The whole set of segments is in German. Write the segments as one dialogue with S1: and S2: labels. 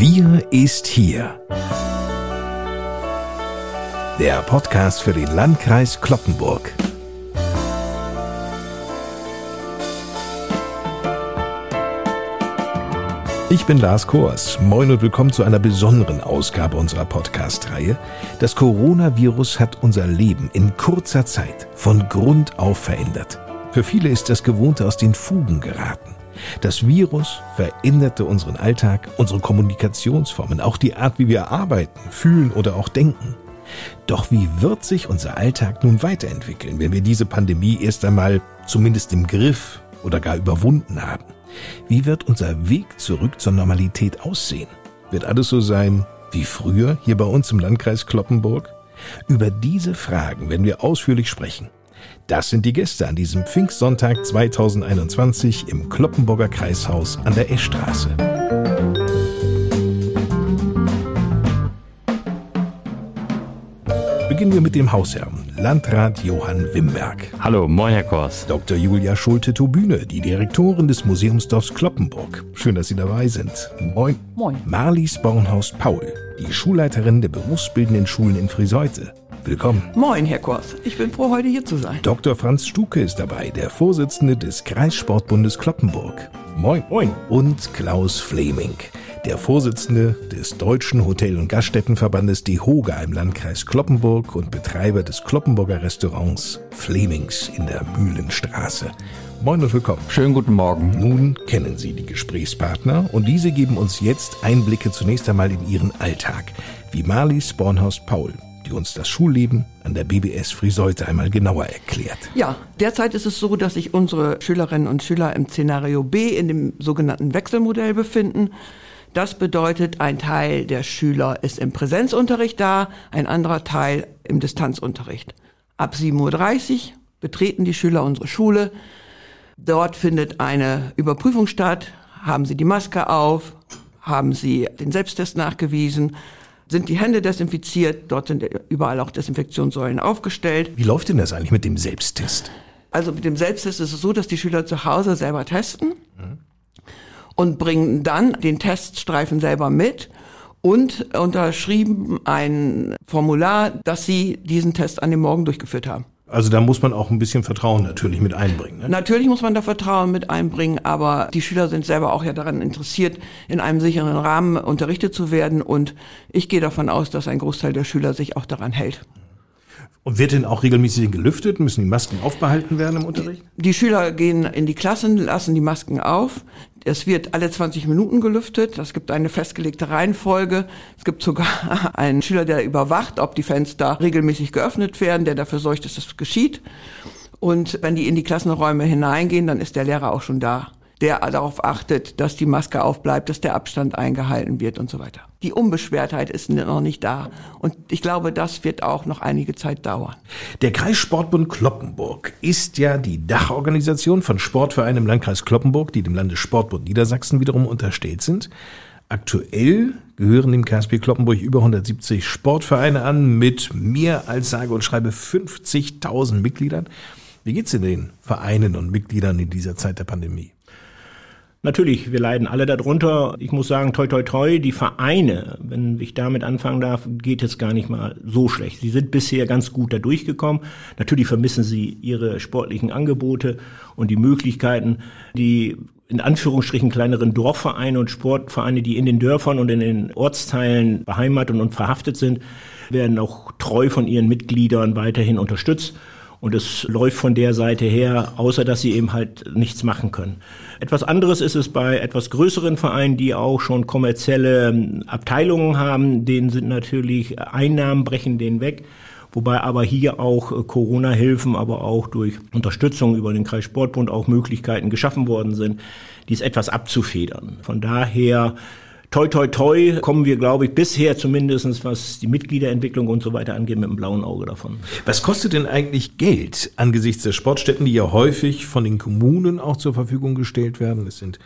S1: Wir ist hier. Der Podcast für den Landkreis Kloppenburg. Ich bin Lars Kors. Moin und willkommen zu einer besonderen Ausgabe unserer Podcast-Reihe. Das Coronavirus hat unser Leben in kurzer Zeit von Grund auf verändert. Für viele ist das Gewohnte aus den Fugen geraten. Das Virus veränderte unseren Alltag, unsere Kommunikationsformen, auch die Art, wie wir arbeiten, fühlen oder auch denken. Doch wie wird sich unser Alltag nun weiterentwickeln, wenn wir diese Pandemie erst einmal zumindest im Griff oder gar überwunden haben? Wie wird unser Weg zurück zur Normalität aussehen? Wird alles so sein wie früher hier bei uns im Landkreis Kloppenburg? Über diese Fragen werden wir ausführlich sprechen. Das sind die Gäste an diesem Pfingstsonntag 2021 im Kloppenburger Kreishaus an der Eschstraße. Beginnen wir mit dem Hausherrn, Landrat Johann Wimberg.
S2: Hallo, moin Herr Kors.
S1: Dr. Julia Schulte-Tobüne, die Direktorin des Museumsdorfs Kloppenburg. Schön, dass Sie dabei sind. Moin.
S3: Moin.
S1: Marlies Bornhaus Paul, die Schulleiterin der berufsbildenden Schulen in Friseute. Willkommen.
S3: Moin, Herr Kors. Ich bin froh, heute hier zu sein.
S1: Dr. Franz Stuke ist dabei, der Vorsitzende des Kreissportbundes Kloppenburg. Moin.
S2: Moin.
S1: Und Klaus Fleming, der Vorsitzende des Deutschen Hotel- und Gaststättenverbandes DEHOGA im Landkreis Kloppenburg und Betreiber des Kloppenburger Restaurants Flemings in der Mühlenstraße. Moin und willkommen.
S2: Schönen guten Morgen.
S1: Nun kennen Sie die Gesprächspartner und diese geben uns jetzt Einblicke zunächst einmal in ihren Alltag, wie Marlies Bornhaus Paul die uns das Schulleben an der BBS Friseute einmal genauer erklärt.
S3: Ja, derzeit ist es so, dass sich unsere Schülerinnen und Schüler im Szenario B in dem sogenannten Wechselmodell befinden. Das bedeutet, ein Teil der Schüler ist im Präsenzunterricht da, ein anderer Teil im Distanzunterricht. Ab 7.30 Uhr betreten die Schüler unsere Schule. Dort findet eine Überprüfung statt. Haben sie die Maske auf? Haben sie den Selbsttest nachgewiesen? Sind die Hände desinfiziert, dort sind überall auch Desinfektionssäulen aufgestellt.
S1: Wie läuft denn das eigentlich mit dem Selbsttest?
S3: Also mit dem Selbsttest ist es so, dass die Schüler zu Hause selber testen mhm. und bringen dann den Teststreifen selber mit und unterschrieben ein Formular, dass sie diesen Test an dem Morgen durchgeführt haben.
S1: Also da muss man auch ein bisschen Vertrauen natürlich mit einbringen. Ne?
S3: Natürlich muss man da Vertrauen mit einbringen, aber die Schüler sind selber auch ja daran interessiert, in einem sicheren Rahmen unterrichtet zu werden. Und ich gehe davon aus, dass ein Großteil der Schüler sich auch daran hält.
S1: Und wird denn auch regelmäßig gelüftet? Müssen die Masken aufbehalten werden im Unterricht?
S3: Die, die Schüler gehen in die Klassen, lassen die Masken auf. Es wird alle 20 Minuten gelüftet. Es gibt eine festgelegte Reihenfolge. Es gibt sogar einen Schüler, der überwacht, ob die Fenster regelmäßig geöffnet werden, der dafür sorgt, dass das geschieht. Und wenn die in die Klassenräume hineingehen, dann ist der Lehrer auch schon da der darauf achtet, dass die Maske aufbleibt, dass der Abstand eingehalten wird und so weiter. Die Unbeschwertheit ist noch nicht da. Und ich glaube, das wird auch noch einige Zeit dauern.
S1: Der Kreissportbund Kloppenburg ist ja die Dachorganisation von Sportvereinen im Landkreis Kloppenburg, die dem Landessportbund Niedersachsen wiederum unterstellt sind. Aktuell gehören dem KSB Kloppenburg über 170 Sportvereine an mit mehr als sage und schreibe 50.000 Mitgliedern. Wie geht's denn den Vereinen und Mitgliedern in dieser Zeit der Pandemie?
S4: Natürlich, wir leiden alle darunter. Ich muss sagen, toi, toi, toi, die Vereine, wenn ich damit anfangen darf, geht es gar nicht mal so schlecht. Sie sind bisher ganz gut da durchgekommen. Natürlich vermissen sie ihre sportlichen Angebote und die Möglichkeiten, die in Anführungsstrichen kleineren Dorfvereine und Sportvereine, die in den Dörfern und in den Ortsteilen beheimatet und verhaftet sind, werden auch treu von ihren Mitgliedern weiterhin unterstützt. Und es läuft von der Seite her, außer dass sie eben halt nichts machen können. Etwas anderes ist es bei etwas größeren Vereinen, die auch schon kommerzielle ähm, Abteilungen haben. Denen sind natürlich Einnahmen brechen denen weg. Wobei aber hier auch äh, Corona-Hilfen, aber auch durch Unterstützung über den Kreissportbund auch Möglichkeiten geschaffen worden sind, dies etwas abzufedern. Von daher toi, toi, toi, kommen wir, glaube ich, bisher zumindestens, was die Mitgliederentwicklung und so weiter angeht, mit einem blauen Auge davon.
S1: Was kostet denn eigentlich Geld angesichts der Sportstätten, die ja häufig von den Kommunen auch zur Verfügung gestellt werden? Es sind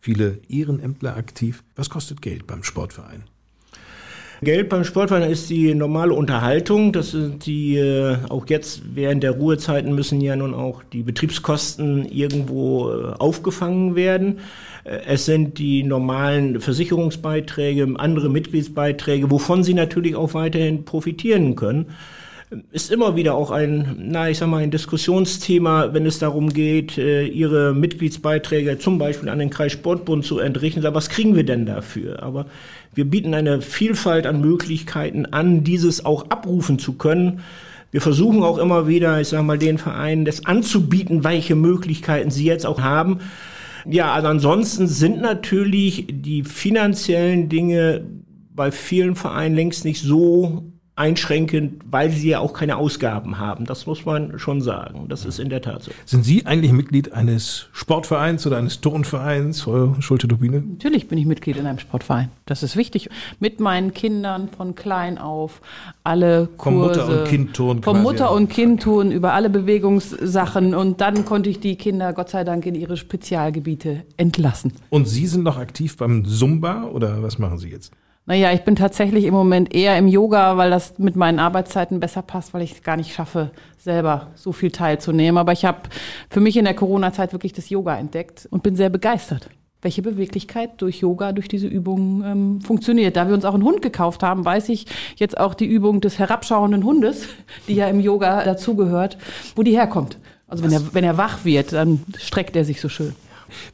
S1: viele Ehrenämtler aktiv. Was kostet Geld beim Sportverein?
S4: Geld beim Sportverein ist die normale Unterhaltung. Das sind die, äh, auch jetzt während der Ruhezeiten müssen ja nun auch die Betriebskosten irgendwo äh, aufgefangen werden. Äh, es sind die normalen Versicherungsbeiträge, andere Mitgliedsbeiträge, wovon sie natürlich auch weiterhin profitieren können ist immer wieder auch ein, na, ich sag mal, ein Diskussionsthema, wenn es darum geht, äh, ihre Mitgliedsbeiträge zum Beispiel an den Kreissportbund zu entrichten. Was kriegen wir denn dafür? Aber wir bieten eine Vielfalt an Möglichkeiten an, dieses auch abrufen zu können. Wir versuchen auch immer wieder, ich sag mal, den Vereinen das anzubieten, welche Möglichkeiten sie jetzt auch haben. Ja, also ansonsten sind natürlich die finanziellen Dinge bei vielen Vereinen längst nicht so einschränkend, weil sie ja auch keine Ausgaben haben. Das muss man schon sagen. Das ist in der Tat so.
S1: Sind Sie eigentlich Mitglied eines Sportvereins oder eines Turnvereins, Frau Schulte-Turbine?
S5: Natürlich bin ich Mitglied in einem Sportverein. Das ist wichtig. Mit meinen Kindern von klein auf alle Kurse. Vom
S1: Mutter- und Kindturn.
S5: Vom Mutter- und Kindturn über alle Bewegungssachen. Und dann konnte ich die Kinder Gott sei Dank in ihre Spezialgebiete entlassen.
S1: Und Sie sind noch aktiv beim Zumba oder was machen Sie jetzt?
S5: Naja, ich bin tatsächlich im Moment eher im Yoga, weil das mit meinen Arbeitszeiten besser passt, weil ich es gar nicht schaffe, selber so viel teilzunehmen. Aber ich habe für mich in der Corona-Zeit wirklich das Yoga entdeckt und bin sehr begeistert welche Beweglichkeit durch Yoga, durch diese Übungen ähm, funktioniert. Da wir uns auch einen Hund gekauft haben, weiß ich jetzt auch die Übung des herabschauenden Hundes, die ja im Yoga dazugehört, wo die herkommt. Also wenn er, wenn er wach wird, dann streckt er sich so schön.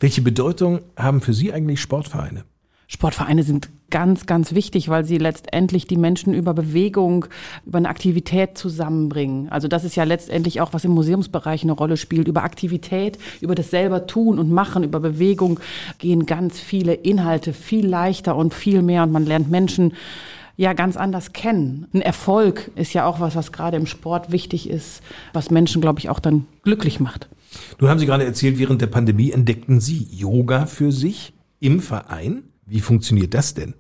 S1: Welche Bedeutung haben für Sie eigentlich Sportvereine?
S5: Sportvereine sind ganz, ganz wichtig, weil sie letztendlich die Menschen über Bewegung, über eine Aktivität zusammenbringen. Also das ist ja letztendlich auch, was im Museumsbereich eine Rolle spielt. Über Aktivität, über das selber tun und machen, über Bewegung gehen ganz viele Inhalte viel leichter und viel mehr und man lernt Menschen ja ganz anders kennen. Ein Erfolg ist ja auch was, was gerade im Sport wichtig ist, was Menschen, glaube ich, auch dann glücklich macht.
S1: Nun haben Sie gerade erzählt, während der Pandemie entdeckten Sie Yoga für sich im Verein. Wie funktioniert das denn?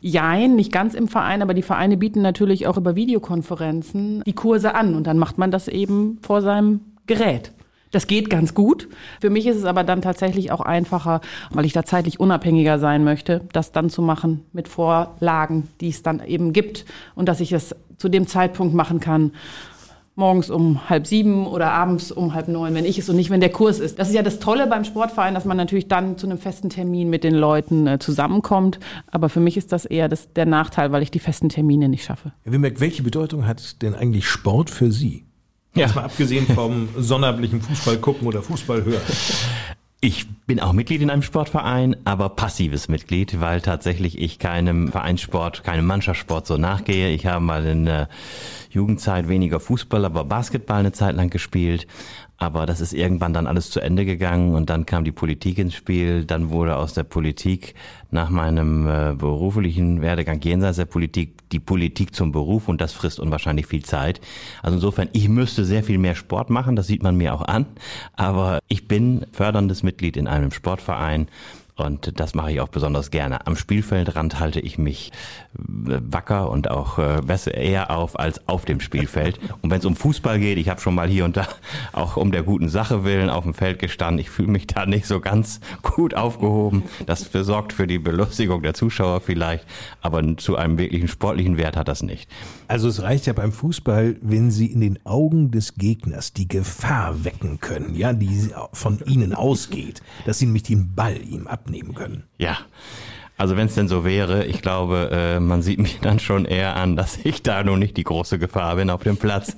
S5: Jein, nicht ganz im Verein, aber die Vereine bieten natürlich auch über Videokonferenzen die Kurse an und dann macht man das eben vor seinem Gerät. Das geht ganz gut. Für mich ist es aber dann tatsächlich auch einfacher, weil ich da zeitlich unabhängiger sein möchte, das dann zu machen mit Vorlagen, die es dann eben gibt und dass ich es zu dem Zeitpunkt machen kann, morgens um halb sieben oder abends um halb neun, wenn ich es und nicht, wenn der Kurs ist. Das ist ja das Tolle beim Sportverein, dass man natürlich dann zu einem festen Termin mit den Leuten äh, zusammenkommt. Aber für mich ist das eher das, der Nachteil, weil ich die festen Termine nicht schaffe.
S1: Herr Wimbeck, welche Bedeutung hat denn eigentlich Sport für Sie? Ja. mal abgesehen vom sonnablichen Fußball gucken oder Fußball hören.
S2: Ich bin auch Mitglied in einem Sportverein, aber passives Mitglied, weil tatsächlich ich keinem Vereinssport, keinem Mannschaftssport so nachgehe. Ich habe mal in der Jugendzeit weniger Fußball, aber Basketball eine Zeit lang gespielt. Aber das ist irgendwann dann alles zu Ende gegangen und dann kam die Politik ins Spiel. Dann wurde aus der Politik nach meinem äh, beruflichen Werdegang jenseits der Politik die Politik zum Beruf und das frisst unwahrscheinlich viel Zeit. Also insofern, ich müsste sehr viel mehr Sport machen, das sieht man mir auch an. Aber ich bin förderndes Mitglied in einem Sportverein und das mache ich auch besonders gerne. Am Spielfeldrand halte ich mich äh, wacker und auch äh, besser eher auf als auf dem Spielfeld. Und wenn es um Fußball geht, ich habe schon mal hier und da auch um der guten Sache willen auf dem Feld gestanden. Ich fühle mich da nicht so ganz gut aufgehoben. Das sorgt für die Belustigung der Zuschauer vielleicht, aber zu einem wirklichen sportlichen Wert hat das nicht.
S1: Also es reicht ja beim Fußball, wenn Sie in den Augen des Gegners die Gefahr wecken können, ja, die von Ihnen ausgeht, dass Sie nämlich den Ball ihm ab abnehmen können.
S2: Ja. Also wenn es denn so wäre, ich glaube, äh, man sieht mich dann schon eher an, dass ich da nun nicht die große Gefahr bin auf dem Platz,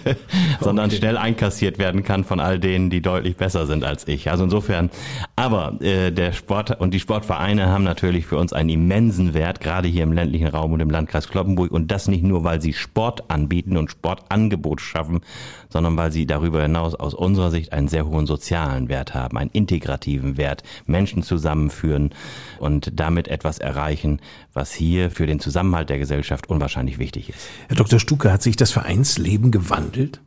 S2: sondern okay. schnell einkassiert werden kann von all denen, die deutlich besser sind als ich. Also insofern, aber äh, der Sport und die Sportvereine haben natürlich für uns einen immensen Wert, gerade hier im ländlichen Raum und im Landkreis Kloppenburg und das nicht nur, weil sie Sport anbieten und Sportangebot schaffen, sondern weil sie darüber hinaus aus unserer Sicht einen sehr hohen sozialen Wert haben, einen integrativen Wert, Menschen zusammenführen und damit etwas erreichen, was hier für den Zusammenhalt der Gesellschaft unwahrscheinlich wichtig ist.
S1: Herr Dr. Stuke, hat sich das Vereinsleben gewandelt?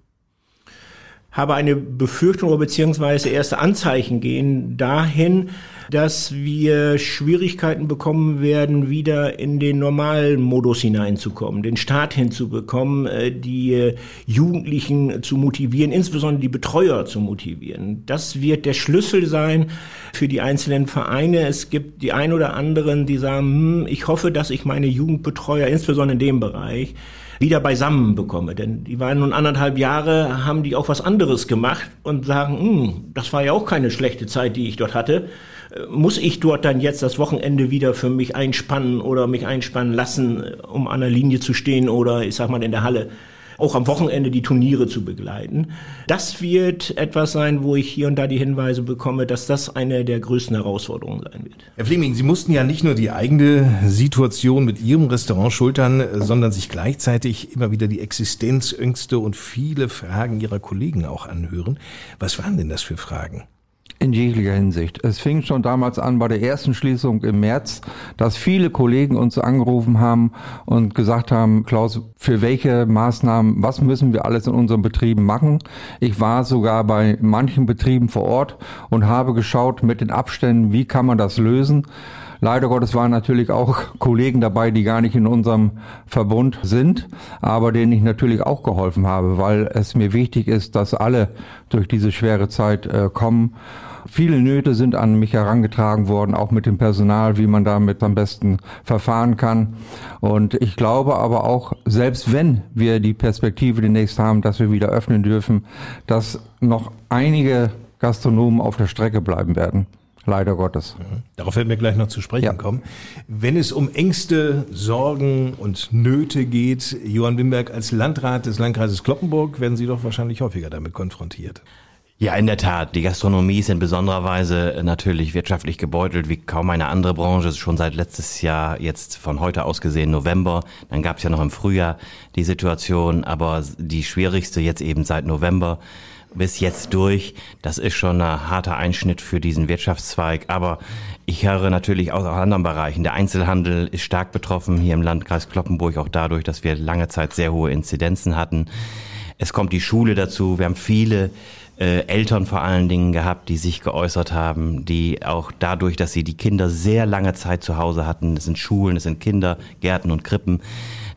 S4: Habe eine Befürchtung oder beziehungsweise erste Anzeichen gehen dahin, dass wir Schwierigkeiten bekommen werden, wieder in den normalen Modus hineinzukommen, den Staat hinzubekommen, äh, die äh, Jugendlichen zu motivieren, insbesondere die Betreuer zu motivieren. Das wird der Schlüssel sein, für die einzelnen Vereine. Es gibt die ein oder anderen, die sagen, hm, ich hoffe, dass ich meine Jugendbetreuer, insbesondere in dem Bereich, wieder beisammen bekomme. Denn die waren nun anderthalb Jahre, haben die auch was anderes gemacht und sagen, hm, das war ja auch keine schlechte Zeit, die ich dort hatte. Äh, muss ich dort dann jetzt das Wochenende wieder für mich einspannen oder mich einspannen lassen, um an der Linie zu stehen oder ich sag mal in der Halle? Auch am Wochenende die Turniere zu begleiten. Das wird etwas sein, wo ich hier und da die Hinweise bekomme, dass das eine der größten Herausforderungen sein wird.
S1: Herr Fleming, Sie mussten ja nicht nur die eigene Situation mit Ihrem Restaurant schultern, sondern sich gleichzeitig immer wieder die Existenzängste und viele Fragen Ihrer Kollegen auch anhören. Was waren denn das für Fragen?
S6: In jeglicher Hinsicht. Es fing schon damals an bei der ersten Schließung im März, dass viele Kollegen uns angerufen haben und gesagt haben, Klaus, für welche Maßnahmen, was müssen wir alles in unseren Betrieben machen? Ich war sogar bei manchen Betrieben vor Ort und habe geschaut mit den Abständen, wie kann man das lösen? Leider Gottes waren natürlich auch Kollegen dabei, die gar nicht in unserem Verbund sind, aber denen ich natürlich auch geholfen habe, weil es mir wichtig ist, dass alle durch diese schwere Zeit äh, kommen. Viele Nöte sind an mich herangetragen worden, auch mit dem Personal, wie man damit am besten verfahren kann. Und ich glaube aber auch, selbst wenn wir die Perspektive demnächst haben, dass wir wieder öffnen dürfen, dass noch einige Gastronomen auf der Strecke bleiben werden. Leider Gottes.
S1: Mhm. Darauf werden wir gleich noch zu sprechen ja. kommen. Wenn es um Ängste, Sorgen und Nöte geht, Johann Wimberg als Landrat des Landkreises Kloppenburg, werden Sie doch wahrscheinlich häufiger damit konfrontiert.
S2: Ja, in der Tat. Die Gastronomie ist in besonderer Weise natürlich wirtschaftlich gebeutelt wie kaum eine andere Branche. Schon seit letztes Jahr, jetzt von heute aus gesehen November. Dann gab es ja noch im Frühjahr die Situation, aber die schwierigste jetzt eben seit November bis jetzt durch. Das ist schon ein harter Einschnitt für diesen Wirtschaftszweig. Aber ich höre natürlich auch aus anderen Bereichen. Der Einzelhandel ist stark betroffen hier im Landkreis Kloppenburg, auch dadurch, dass wir lange Zeit sehr hohe Inzidenzen hatten. Es kommt die Schule dazu. Wir haben viele äh, Eltern vor allen Dingen gehabt, die sich geäußert haben, die auch dadurch, dass sie die Kinder sehr lange Zeit zu Hause hatten, es sind Schulen, es sind Kindergärten und Krippen,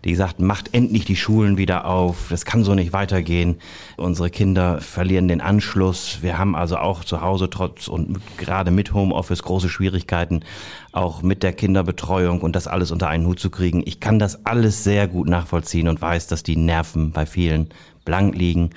S2: die gesagt, macht endlich die Schulen wieder auf, das kann so nicht weitergehen. Unsere Kinder verlieren den Anschluss. Wir haben also auch zu Hause trotz und gerade mit Homeoffice große Schwierigkeiten, auch mit der Kinderbetreuung und das alles unter einen Hut zu kriegen. Ich kann das alles sehr gut nachvollziehen und weiß, dass die Nerven bei vielen blank liegen.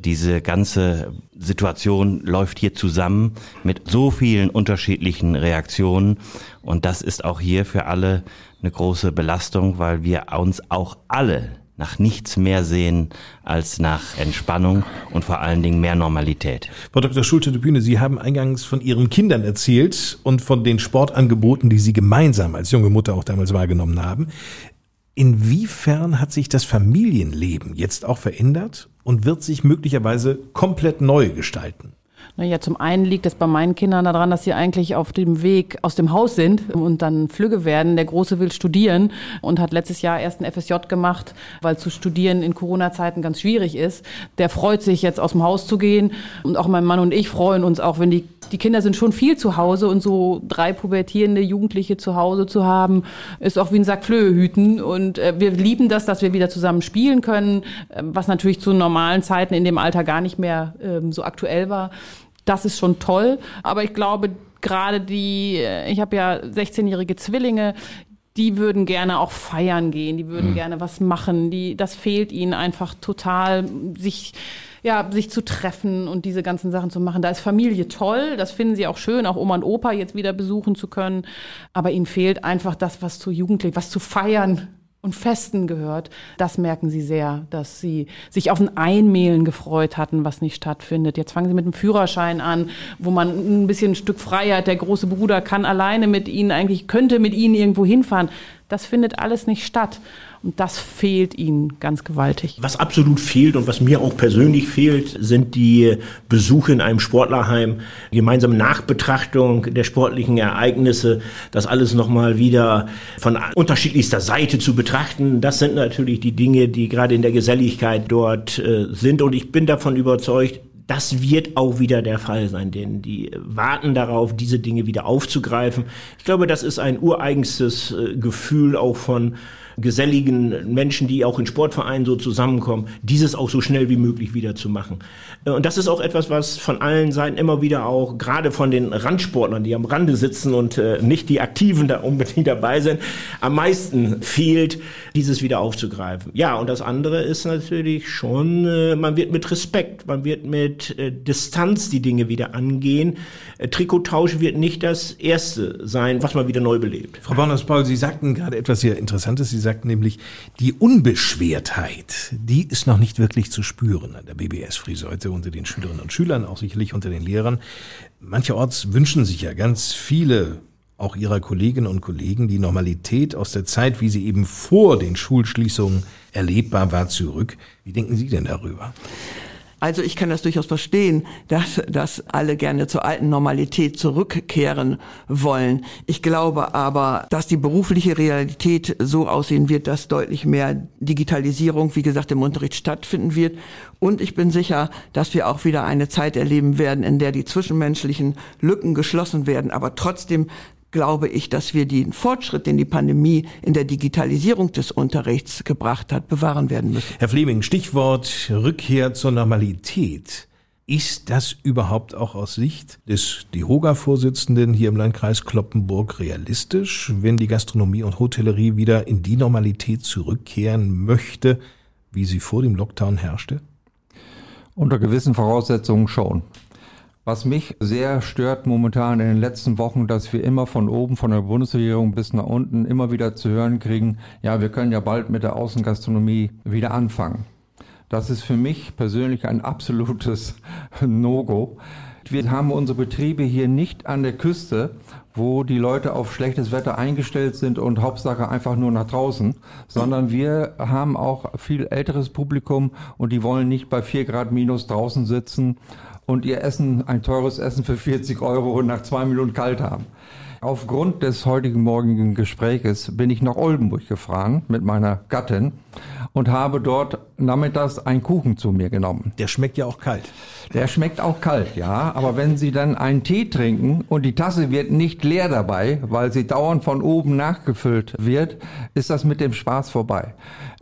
S2: Diese ganze Situation läuft hier zusammen mit so vielen unterschiedlichen Reaktionen und das ist auch hier für alle eine große Belastung, weil wir uns auch alle nach nichts mehr sehen als nach Entspannung und vor allen Dingen mehr Normalität.
S1: Frau Dr. Schulte de Bühne, Sie haben eingangs von Ihren Kindern erzählt und von den Sportangeboten, die Sie gemeinsam als junge Mutter auch damals wahrgenommen haben. Inwiefern hat sich das Familienleben jetzt auch verändert und wird sich möglicherweise komplett neu gestalten?
S5: Naja, zum einen liegt es bei meinen Kindern daran, dass sie eigentlich auf dem Weg aus dem Haus sind und dann Flügge werden. Der Große will studieren und hat letztes Jahr erst ein FSJ gemacht, weil zu studieren in Corona-Zeiten ganz schwierig ist. Der freut sich jetzt aus dem Haus zu gehen und auch mein Mann und ich freuen uns auch, wenn die, die Kinder sind schon viel zu Hause und so drei pubertierende Jugendliche zu Hause zu haben, ist auch wie ein Sack Flöhe hüten und äh, wir lieben das, dass wir wieder zusammen spielen können, äh, was natürlich zu normalen Zeiten in dem Alter gar nicht mehr äh, so aktuell war. Das ist schon toll. Aber ich glaube, gerade die, äh, ich habe ja 16-jährige Zwillinge, die würden gerne auch feiern gehen, die würden mhm. gerne was machen. Die, das fehlt ihnen einfach total, sich ja, sich zu treffen und diese ganzen Sachen zu machen. Da ist Familie toll, das finden sie auch schön, auch Oma und Opa jetzt wieder besuchen zu können. Aber ihnen fehlt einfach das, was zu Jugendlich, was zu feiern und Festen gehört. Das merken sie sehr, dass sie sich auf ein Einmehlen gefreut hatten, was nicht stattfindet. Jetzt fangen sie mit dem Führerschein an, wo man ein bisschen ein Stück Freiheit, der große Bruder kann alleine mit ihnen eigentlich, könnte mit ihnen irgendwo hinfahren. Das findet alles nicht statt. Und das fehlt ihnen ganz gewaltig.
S4: Was absolut fehlt und was mir auch persönlich fehlt, sind die Besuche in einem Sportlerheim, gemeinsame Nachbetrachtung der sportlichen Ereignisse, das alles nochmal wieder von unterschiedlichster Seite zu betrachten. Das sind natürlich die Dinge, die gerade in der Geselligkeit dort äh, sind. Und ich bin davon überzeugt, das wird auch wieder der Fall sein, denn die warten darauf, diese Dinge wieder aufzugreifen. Ich glaube, das ist ein ureigenstes äh, Gefühl auch von geselligen Menschen, die auch in Sportvereinen so zusammenkommen, dieses auch so schnell wie möglich wieder zu machen. Äh, und das ist auch etwas, was von allen Seiten immer wieder auch, gerade von den Randsportlern, die am Rande sitzen und äh, nicht die Aktiven da unbedingt dabei sind, am meisten fehlt, dieses wieder aufzugreifen. Ja, und das andere ist natürlich schon, äh, man wird mit Respekt, man wird mit Distanz die Dinge wieder angehen. Trikottausch wird nicht das Erste sein, was man wieder neu belebt.
S1: Frau Borners-Paul, Sie sagten gerade etwas sehr Interessantes. Sie sagt nämlich, die Unbeschwertheit, die ist noch nicht wirklich zu spüren an der BBS-Friseute unter den Schülerinnen und Schülern, auch sicherlich unter den Lehrern. Mancherorts wünschen sich ja ganz viele auch ihrer Kolleginnen und Kollegen die Normalität aus der Zeit, wie sie eben vor den Schulschließungen erlebbar war, zurück. Wie denken Sie denn darüber?
S3: Also ich kann das durchaus verstehen, dass, dass alle gerne zur alten Normalität zurückkehren wollen. Ich glaube aber, dass die berufliche Realität so aussehen wird, dass deutlich mehr Digitalisierung, wie gesagt, im Unterricht stattfinden wird. Und ich bin sicher, dass wir auch wieder eine Zeit erleben werden, in der die zwischenmenschlichen Lücken geschlossen werden, aber trotzdem glaube ich, dass wir den Fortschritt, den die Pandemie in der Digitalisierung des Unterrichts gebracht hat, bewahren werden müssen.
S1: Herr Fleming, Stichwort Rückkehr zur Normalität. Ist das überhaupt auch aus Sicht des DIHOGA-Vorsitzenden hier im Landkreis Kloppenburg realistisch, wenn die Gastronomie und Hotellerie wieder in die Normalität zurückkehren möchte, wie sie vor dem Lockdown herrschte?
S6: Unter gewissen Voraussetzungen schon. Was mich sehr stört momentan in den letzten Wochen, dass wir immer von oben, von der Bundesregierung bis nach unten immer wieder zu hören kriegen, ja, wir können ja bald mit der Außengastronomie wieder anfangen. Das ist für mich persönlich ein absolutes No-Go. Wir haben unsere Betriebe hier nicht an der Küste, wo die Leute auf schlechtes Wetter eingestellt sind und Hauptsache einfach nur nach draußen, sondern wir haben auch viel älteres Publikum und die wollen nicht bei vier Grad minus draußen sitzen und ihr Essen, ein teures Essen für 40 Euro nach zwei Minuten kalt haben. Aufgrund des heutigen morgigen Gespräches bin ich nach Oldenburg gefahren mit meiner Gattin und habe dort nachmittags einen Kuchen zu mir genommen.
S1: Der schmeckt ja auch kalt.
S6: Der schmeckt auch kalt, ja. Aber wenn Sie dann einen Tee trinken und die Tasse wird nicht leer dabei, weil sie dauernd von oben nachgefüllt wird, ist das mit dem Spaß vorbei.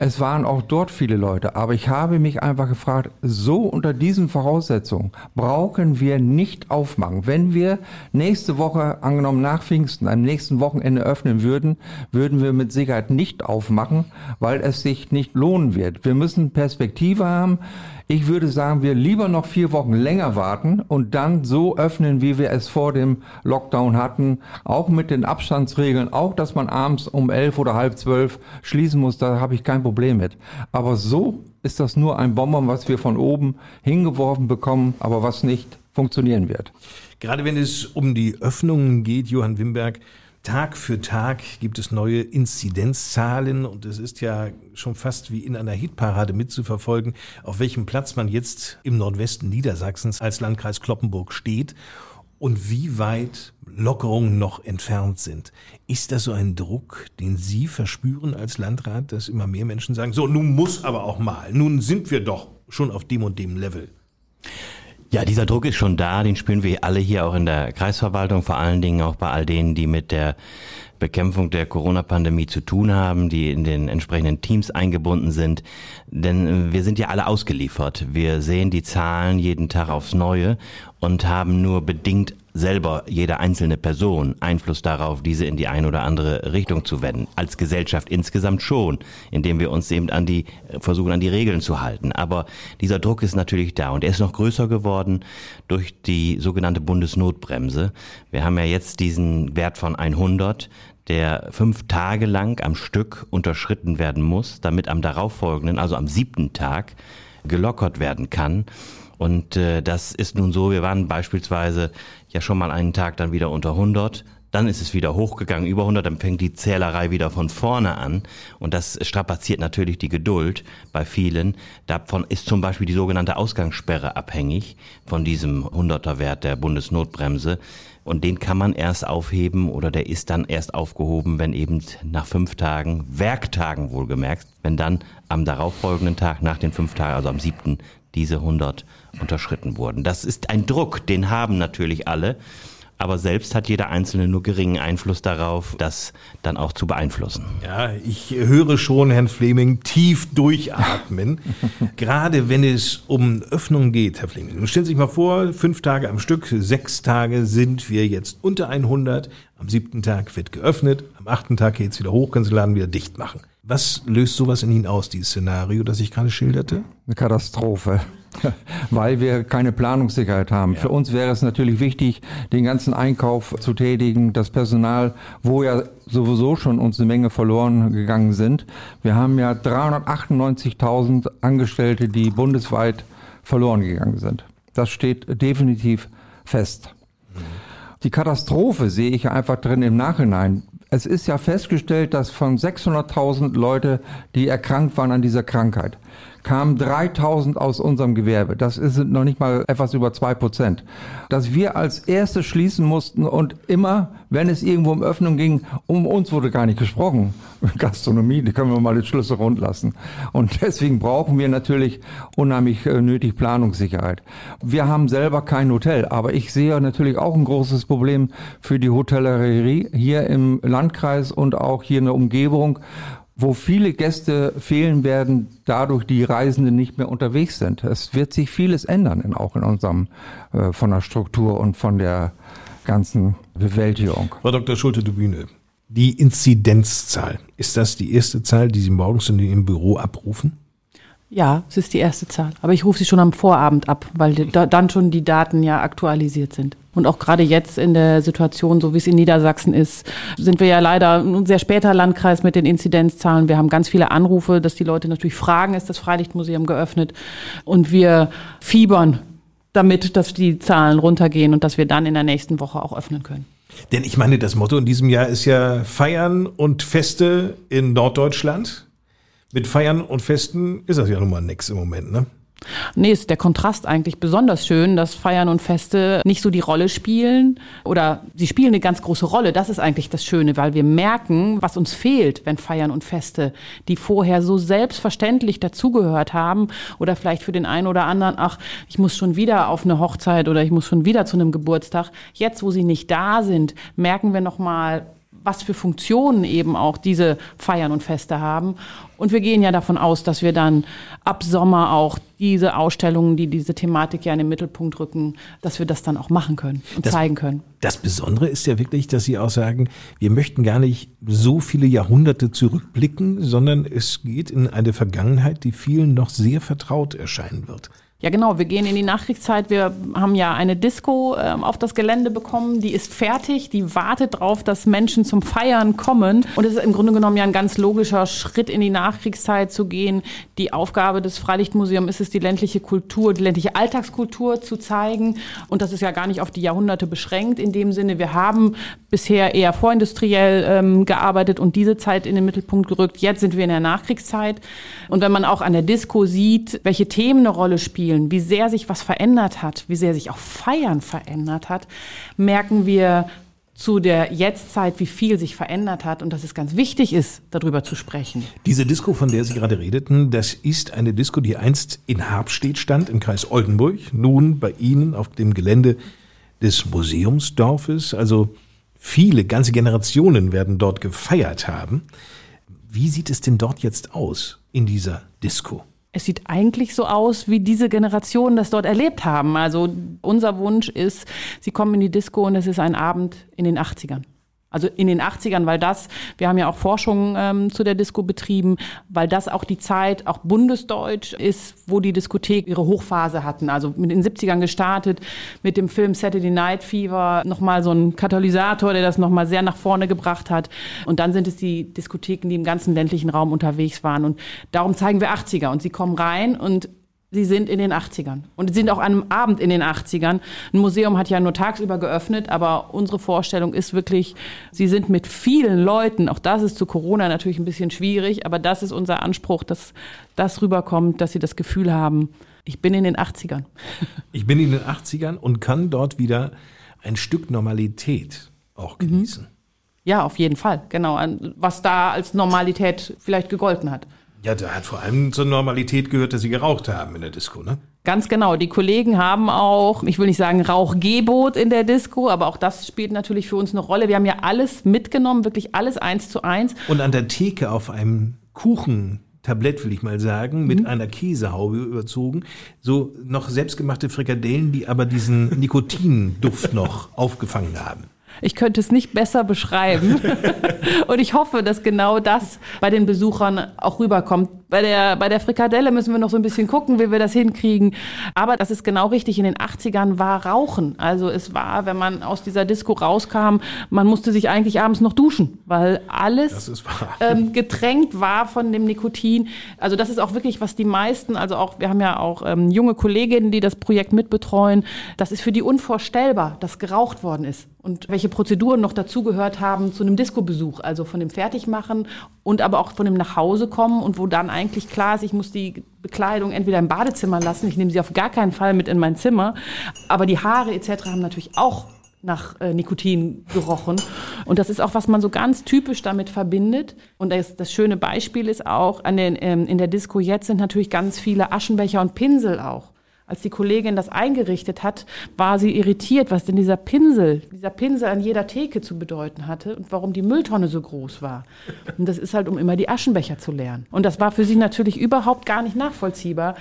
S6: Es waren auch dort viele Leute, aber ich habe mich einfach gefragt, so unter diesen Voraussetzungen brauchen wir nicht aufmachen. Wenn wir nächste Woche, angenommen nach Pfingsten, am nächsten Wochenende öffnen würden, würden wir mit Sicherheit nicht aufmachen, weil es sich nicht lohnen wird. Wir müssen Perspektive haben. Ich würde sagen, wir lieber noch vier Wochen länger warten und dann so öffnen, wie wir es vor dem Lockdown hatten. Auch mit den Abstandsregeln, auch dass man abends um elf oder halb zwölf schließen muss, da habe ich kein Problem mit. Aber so ist das nur ein Bonbon, was wir von oben hingeworfen bekommen, aber was nicht funktionieren wird.
S1: Gerade wenn es um die Öffnungen geht, Johann Wimberg, Tag für Tag gibt es neue Inzidenzzahlen und es ist ja schon fast wie in einer Hitparade mitzuverfolgen, auf welchem Platz man jetzt im Nordwesten Niedersachsens als Landkreis Kloppenburg steht und wie weit Lockerungen noch entfernt sind. Ist das so ein Druck, den Sie verspüren als Landrat, dass immer mehr Menschen sagen, so, nun muss aber auch mal, nun sind wir doch schon auf dem und dem Level?
S2: Ja, dieser Druck ist schon da, den spüren wir alle hier auch in der Kreisverwaltung, vor allen Dingen auch bei all denen, die mit der Bekämpfung der Corona-Pandemie zu tun haben, die in den entsprechenden Teams eingebunden sind. Denn wir sind ja alle ausgeliefert. Wir sehen die Zahlen jeden Tag aufs Neue und haben nur bedingt selber jede einzelne Person Einfluss darauf, diese in die eine oder andere Richtung zu wenden. Als Gesellschaft insgesamt schon, indem wir uns eben an die, versuchen an die Regeln zu halten. Aber dieser Druck ist natürlich da und er ist noch größer geworden durch die sogenannte Bundesnotbremse. Wir haben ja jetzt diesen Wert von 100 der fünf Tage lang am Stück unterschritten werden muss, damit am darauffolgenden, also am siebten Tag, gelockert werden kann. Und äh, das ist nun so, wir waren beispielsweise ja schon mal einen Tag dann wieder unter 100, dann ist es wieder hochgegangen, über 100, dann fängt die Zählerei wieder von vorne an und das strapaziert natürlich die Geduld bei vielen. Davon ist zum Beispiel die sogenannte Ausgangssperre abhängig von diesem 100er Wert der Bundesnotbremse und den kann man erst aufheben oder der ist dann erst aufgehoben, wenn eben nach fünf Tagen, Werktagen wohlgemerkt, wenn dann am darauffolgenden Tag nach den fünf Tagen, also am siebten, diese 100 unterschritten wurden. Das ist ein Druck, den haben natürlich alle. Aber selbst hat jeder Einzelne nur geringen Einfluss darauf, das dann auch zu beeinflussen.
S1: Ja, ich höre schon Herrn Fleming tief durchatmen. Gerade wenn es um Öffnung geht, Herr Fleming. Nun stellen Sie sich mal vor, fünf Tage am Stück, sechs Tage sind wir jetzt unter 100. Am siebten Tag wird geöffnet, am achten Tag geht es wieder hoch, können Sie den Laden wieder dicht machen. Was löst sowas in Ihnen aus, dieses Szenario, das ich gerade schilderte?
S6: Eine Katastrophe. weil wir keine Planungssicherheit haben. Ja. Für uns wäre es natürlich wichtig, den ganzen Einkauf zu tätigen, das Personal, wo ja sowieso schon uns eine Menge verloren gegangen sind. Wir haben ja 398.000 Angestellte, die bundesweit verloren gegangen sind. Das steht definitiv fest. Mhm. Die Katastrophe sehe ich einfach drin im Nachhinein. Es ist ja festgestellt, dass von 600.000 Leute, die erkrankt waren an dieser Krankheit, kamen 3000 aus unserem Gewerbe. Das ist noch nicht mal etwas über zwei Prozent. Dass wir als Erste schließen mussten und immer, wenn es irgendwo um Öffnung ging, um uns wurde gar nicht gesprochen. Gastronomie, die können wir mal den Schlüssel rund lassen. Und deswegen brauchen wir natürlich unheimlich äh, nötig Planungssicherheit. Wir haben selber kein Hotel, aber ich sehe natürlich auch ein großes Problem für die Hotellerie hier im Landkreis und auch hier in der Umgebung, wo viele Gäste fehlen werden, dadurch die Reisenden nicht mehr unterwegs sind. Es wird sich vieles ändern, in, auch in unserem, äh, von der Struktur und von der ganzen Bewältigung.
S1: Frau Dr. Schulte-Dubüne, die Inzidenzzahl, ist das die erste Zahl, die Sie morgens in Ihrem Büro abrufen?
S5: Ja, es ist die erste Zahl. Aber ich rufe sie schon am Vorabend ab, weil da, dann schon die Daten ja aktualisiert sind. Und auch gerade jetzt in der Situation, so wie es in Niedersachsen ist, sind wir ja leider ein sehr später Landkreis mit den Inzidenzzahlen. Wir haben ganz viele Anrufe, dass die Leute natürlich fragen, ist das Freilichtmuseum geöffnet? Und wir fiebern damit, dass die Zahlen runtergehen und dass wir dann in der nächsten Woche auch öffnen können.
S1: Denn ich meine, das Motto in diesem Jahr ist ja Feiern und Feste in Norddeutschland mit Feiern und Festen ist das ja nun mal nix im Moment, ne?
S5: Nee, ist der Kontrast eigentlich besonders schön, dass Feiern und Feste nicht so die Rolle spielen oder sie spielen eine ganz große Rolle. Das ist eigentlich das Schöne, weil wir merken, was uns fehlt, wenn Feiern und Feste, die vorher so selbstverständlich dazugehört haben oder vielleicht für den einen oder anderen, ach, ich muss schon wieder auf eine Hochzeit oder ich muss schon wieder zu einem Geburtstag. Jetzt, wo sie nicht da sind, merken wir nochmal, was für Funktionen eben auch diese Feiern und Feste haben. Und wir gehen ja davon aus, dass wir dann ab Sommer auch diese Ausstellungen, die diese Thematik ja in den Mittelpunkt rücken, dass wir das dann auch machen können und
S1: das,
S5: zeigen können.
S1: Das Besondere ist ja wirklich, dass Sie auch sagen, wir möchten gar nicht so viele Jahrhunderte zurückblicken, sondern es geht in eine Vergangenheit, die vielen noch sehr vertraut erscheinen wird.
S5: Ja, genau. Wir gehen in die Nachkriegszeit. Wir haben ja eine Disco äh, auf das Gelände bekommen. Die ist fertig. Die wartet darauf, dass Menschen zum Feiern kommen. Und es ist im Grunde genommen ja ein ganz logischer Schritt in die Nachkriegszeit zu gehen. Die Aufgabe des Freilichtmuseums ist es, die ländliche Kultur, die ländliche Alltagskultur zu zeigen. Und das ist ja gar nicht auf die Jahrhunderte beschränkt. In dem Sinne, wir haben bisher eher vorindustriell ähm, gearbeitet und diese Zeit in den Mittelpunkt gerückt. Jetzt sind wir in der Nachkriegszeit. Und wenn man auch an der Disco sieht, welche Themen eine Rolle spielen, Spielen, wie sehr sich was verändert hat, wie sehr sich auch Feiern verändert hat, merken wir zu der Jetztzeit, wie viel sich verändert hat und dass es ganz wichtig ist, darüber zu sprechen.
S1: Diese Disco, von der Sie gerade redeten, das ist eine Disco, die einst in Habstedt stand, im Kreis Oldenburg, nun bei Ihnen auf dem Gelände des Museumsdorfes. Also viele, ganze Generationen werden dort gefeiert haben. Wie sieht es denn dort jetzt aus in dieser Disco?
S5: Es sieht eigentlich so aus, wie diese Generationen das dort erlebt haben. Also unser Wunsch ist, sie kommen in die Disco und es ist ein Abend in den 80ern. Also in den 80ern, weil das, wir haben ja auch Forschung ähm, zu der Disco betrieben, weil das auch die Zeit, auch bundesdeutsch ist, wo die Diskothek ihre Hochphase hatten. Also mit den 70ern gestartet, mit dem Film Saturday Night Fever, nochmal so ein Katalysator, der das nochmal sehr nach vorne gebracht hat. Und dann sind es die Diskotheken, die im ganzen ländlichen Raum unterwegs waren. Und darum zeigen wir 80er. Und sie kommen rein und Sie sind in den 80ern und sind auch an einem Abend in den 80ern. Ein Museum hat ja nur tagsüber geöffnet, aber unsere Vorstellung ist wirklich, Sie sind mit vielen Leuten, auch das ist zu Corona natürlich ein bisschen schwierig, aber das ist unser Anspruch, dass das rüberkommt, dass Sie das Gefühl haben, ich bin in den 80ern.
S1: Ich bin in den 80ern und kann dort wieder ein Stück Normalität auch mhm. genießen.
S5: Ja, auf jeden Fall, genau. Was da als Normalität vielleicht gegolten hat.
S1: Ja, da hat vor allem zur Normalität gehört, dass sie geraucht haben in der Disco, ne?
S5: Ganz genau. Die Kollegen haben auch, ich will nicht sagen Rauchgebot in der Disco, aber auch das spielt natürlich für uns eine Rolle. Wir haben ja alles mitgenommen, wirklich alles eins zu eins.
S1: Und an der Theke auf einem Kuchen Tablett, will ich mal sagen, mit mhm. einer Käsehaube überzogen. So noch selbstgemachte Frikadellen, die aber diesen Nikotinduft noch aufgefangen haben.
S5: Ich könnte es nicht besser beschreiben. und ich hoffe, dass genau das bei den Besuchern auch rüberkommt. Bei der, bei der Frikadelle müssen wir noch so ein bisschen gucken, wie wir das hinkriegen. Aber das ist genau richtig. In den 80ern war Rauchen. Also es war, wenn man aus dieser Disco rauskam, man musste sich eigentlich abends noch duschen, weil alles ähm, getränkt war von dem Nikotin. Also das ist auch wirklich, was die meisten, also auch, wir haben ja auch ähm, junge Kolleginnen, die das Projekt mitbetreuen. Das ist für die unvorstellbar, dass geraucht worden ist und welche Prozeduren noch dazugehört haben zu einem Disco-Besuch, also von dem Fertigmachen und aber auch von dem Nachhausekommen und wo dann eigentlich klar ist, ich muss die Bekleidung entweder im Badezimmer lassen, ich nehme sie auf gar keinen Fall mit in mein Zimmer, aber die Haare etc. haben natürlich auch nach äh, Nikotin gerochen. Und das ist auch, was man so ganz typisch damit verbindet. Und das, das schöne Beispiel ist auch, an den, ähm, in der Disco jetzt sind natürlich ganz viele Aschenbecher und Pinsel auch. Als die Kollegin das eingerichtet hat, war sie irritiert, was denn dieser Pinsel, dieser Pinsel an jeder Theke zu bedeuten hatte und warum die Mülltonne so groß war. Und das ist halt, um immer die Aschenbecher zu leeren. Und das war für sie natürlich überhaupt gar nicht nachvollziehbar.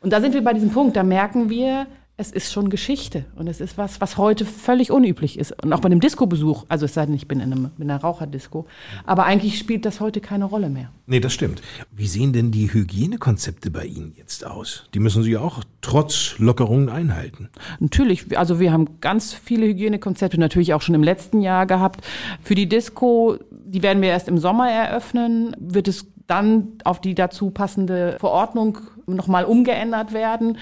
S5: Und da sind wir bei diesem Punkt, da merken wir, es ist schon Geschichte und es ist was, was heute völlig unüblich ist. Und auch bei dem Disco-Besuch, also es sei denn, ich bin in, einem, in einer Raucherdisco, aber eigentlich spielt das heute keine Rolle mehr.
S1: Nee, das stimmt. Wie sehen denn die Hygienekonzepte bei Ihnen jetzt aus? Die müssen Sie auch trotz Lockerungen einhalten.
S5: Natürlich, also wir haben ganz viele Hygienekonzepte, natürlich auch schon im letzten Jahr gehabt. Für die Disco, die werden wir erst im Sommer eröffnen, wird es dann auf die dazu passende Verordnung nochmal umgeändert werden.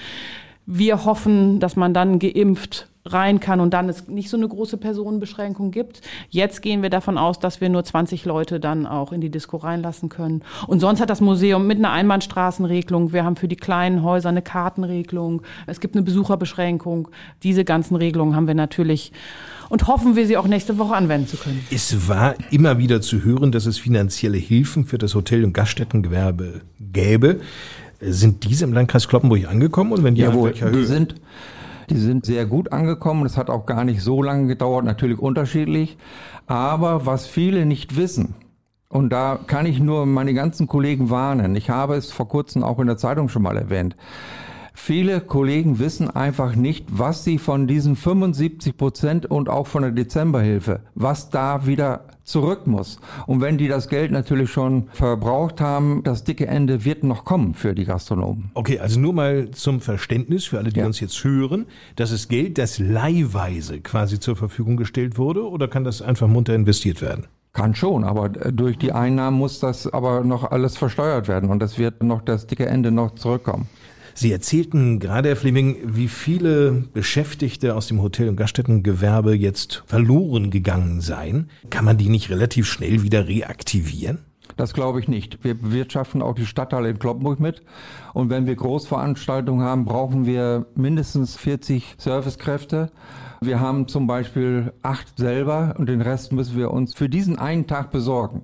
S5: Wir hoffen, dass man dann geimpft rein kann und dann es nicht so eine große Personenbeschränkung gibt. Jetzt gehen wir davon aus, dass wir nur 20 Leute dann auch in die Disco reinlassen können. Und sonst hat das Museum mit einer Einbahnstraßenregelung, wir haben für die kleinen Häuser eine Kartenregelung, es gibt eine Besucherbeschränkung. Diese ganzen Regelungen haben wir natürlich und hoffen wir sie auch nächste Woche anwenden zu können.
S1: Es war immer wieder zu hören, dass es finanzielle Hilfen für das Hotel- und Gaststättengewerbe gäbe. Sind diese im Landkreis Kloppenburg angekommen und wenn
S6: ja, Jawohl, die sind die sind sehr gut angekommen. Das hat auch gar nicht so lange gedauert, natürlich unterschiedlich. Aber was viele nicht wissen, und da kann ich nur meine ganzen Kollegen warnen. Ich habe es vor kurzem auch in der Zeitung schon mal erwähnt. Viele Kollegen wissen einfach nicht, was sie von diesen 75 Prozent und auch von der Dezemberhilfe, was da wieder zurück muss. Und wenn die das Geld natürlich schon verbraucht haben, das dicke Ende wird noch kommen für die Gastronomen.
S1: Okay, also nur mal zum Verständnis für alle, die ja. uns jetzt hören. Das ist Geld, das leihweise quasi zur Verfügung gestellt wurde oder kann das einfach munter investiert werden?
S6: Kann schon, aber durch die Einnahmen muss das aber noch alles versteuert werden und es wird noch das dicke Ende noch zurückkommen.
S1: Sie erzählten gerade, Herr Fleming, wie viele Beschäftigte aus dem Hotel- und Gaststättengewerbe jetzt verloren gegangen seien. Kann man die nicht relativ schnell wieder reaktivieren?
S6: Das glaube ich nicht. Wir bewirtschaften auch die Stadthalle in Kloppenburg mit. Und wenn wir Großveranstaltungen haben, brauchen wir mindestens 40 Servicekräfte. Wir haben zum Beispiel acht selber und den Rest müssen wir uns für diesen einen Tag besorgen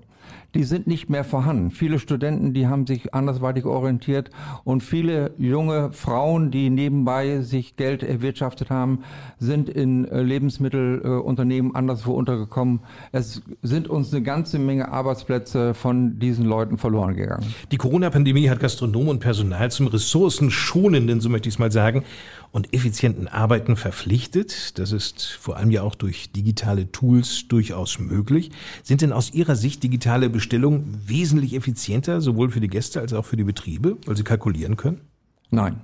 S6: die sind nicht mehr vorhanden. Viele Studenten, die haben sich andersweitig orientiert und viele junge Frauen, die nebenbei sich Geld erwirtschaftet haben, sind in äh, Lebensmittelunternehmen anderswo untergekommen. Es sind uns eine ganze Menge Arbeitsplätze von diesen Leuten verloren gegangen.
S1: Die Corona-Pandemie hat Gastronomen und Personal zum ressourcenschonenden, so möchte ich es mal sagen, und effizienten Arbeiten verpflichtet. Das ist vor allem ja auch durch digitale Tools durchaus möglich. Sind denn aus Ihrer Sicht digitale Bestellungen wesentlich effizienter, sowohl für die Gäste als auch für die Betriebe, weil sie kalkulieren können?
S6: Nein.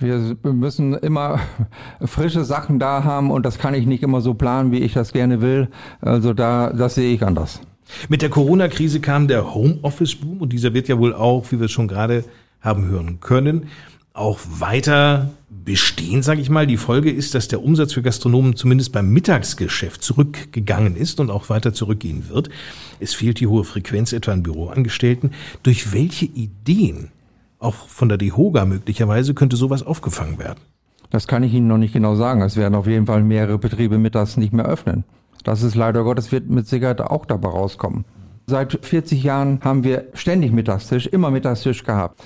S6: Wir müssen immer frische Sachen da haben und das kann ich nicht immer so planen, wie ich das gerne will. Also da, das sehe ich anders.
S1: Mit der Corona-Krise kam der Homeoffice-Boom und dieser wird ja wohl auch, wie wir es schon gerade haben hören können, auch weiter bestehen, sage ich mal. Die Folge ist, dass der Umsatz für Gastronomen zumindest beim Mittagsgeschäft zurückgegangen ist und auch weiter zurückgehen wird. Es fehlt die hohe Frequenz etwa an Büroangestellten. Durch welche Ideen, auch von der DEHOGA möglicherweise, könnte sowas aufgefangen werden?
S6: Das kann ich Ihnen noch nicht genau sagen. Es werden auf jeden Fall mehrere Betriebe mittags nicht mehr öffnen. Das ist leider Gottes, wird mit Sicherheit auch dabei rauskommen. Seit 40 Jahren haben wir ständig Mittagstisch, immer Mittagstisch gehabt.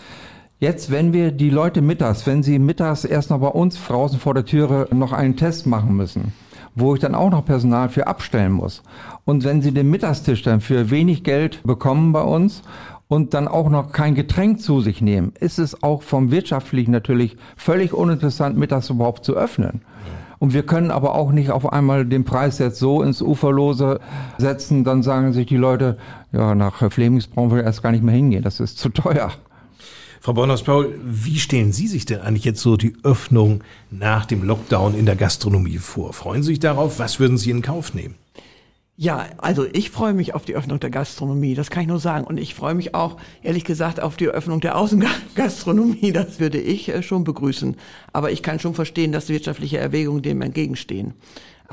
S6: Jetzt, wenn wir die Leute mittags, wenn sie mittags erst noch bei uns draußen vor der Türe noch einen Test machen müssen, wo ich dann auch noch Personal für abstellen muss. Und wenn sie den Mittagstisch dann für wenig Geld bekommen bei uns und dann auch noch kein Getränk zu sich nehmen, ist es auch vom wirtschaftlichen natürlich völlig uninteressant, mittags überhaupt zu öffnen. Und wir können aber auch nicht auf einmal den Preis jetzt so ins Uferlose setzen, dann sagen sich die Leute, ja, nach Flemings brauchen wir erst gar nicht mehr hingehen, das ist zu teuer.
S1: Frau Bornos-Paul, wie stellen Sie sich denn eigentlich jetzt so die Öffnung nach dem Lockdown in der Gastronomie vor? Freuen Sie sich darauf? Was würden Sie in Kauf nehmen?
S3: Ja, also ich freue mich auf die Öffnung der Gastronomie, das kann ich nur sagen. Und ich freue mich auch, ehrlich gesagt, auf die Öffnung der Außengastronomie. Das würde ich äh, schon begrüßen. Aber ich kann schon verstehen, dass wirtschaftliche Erwägungen dem entgegenstehen.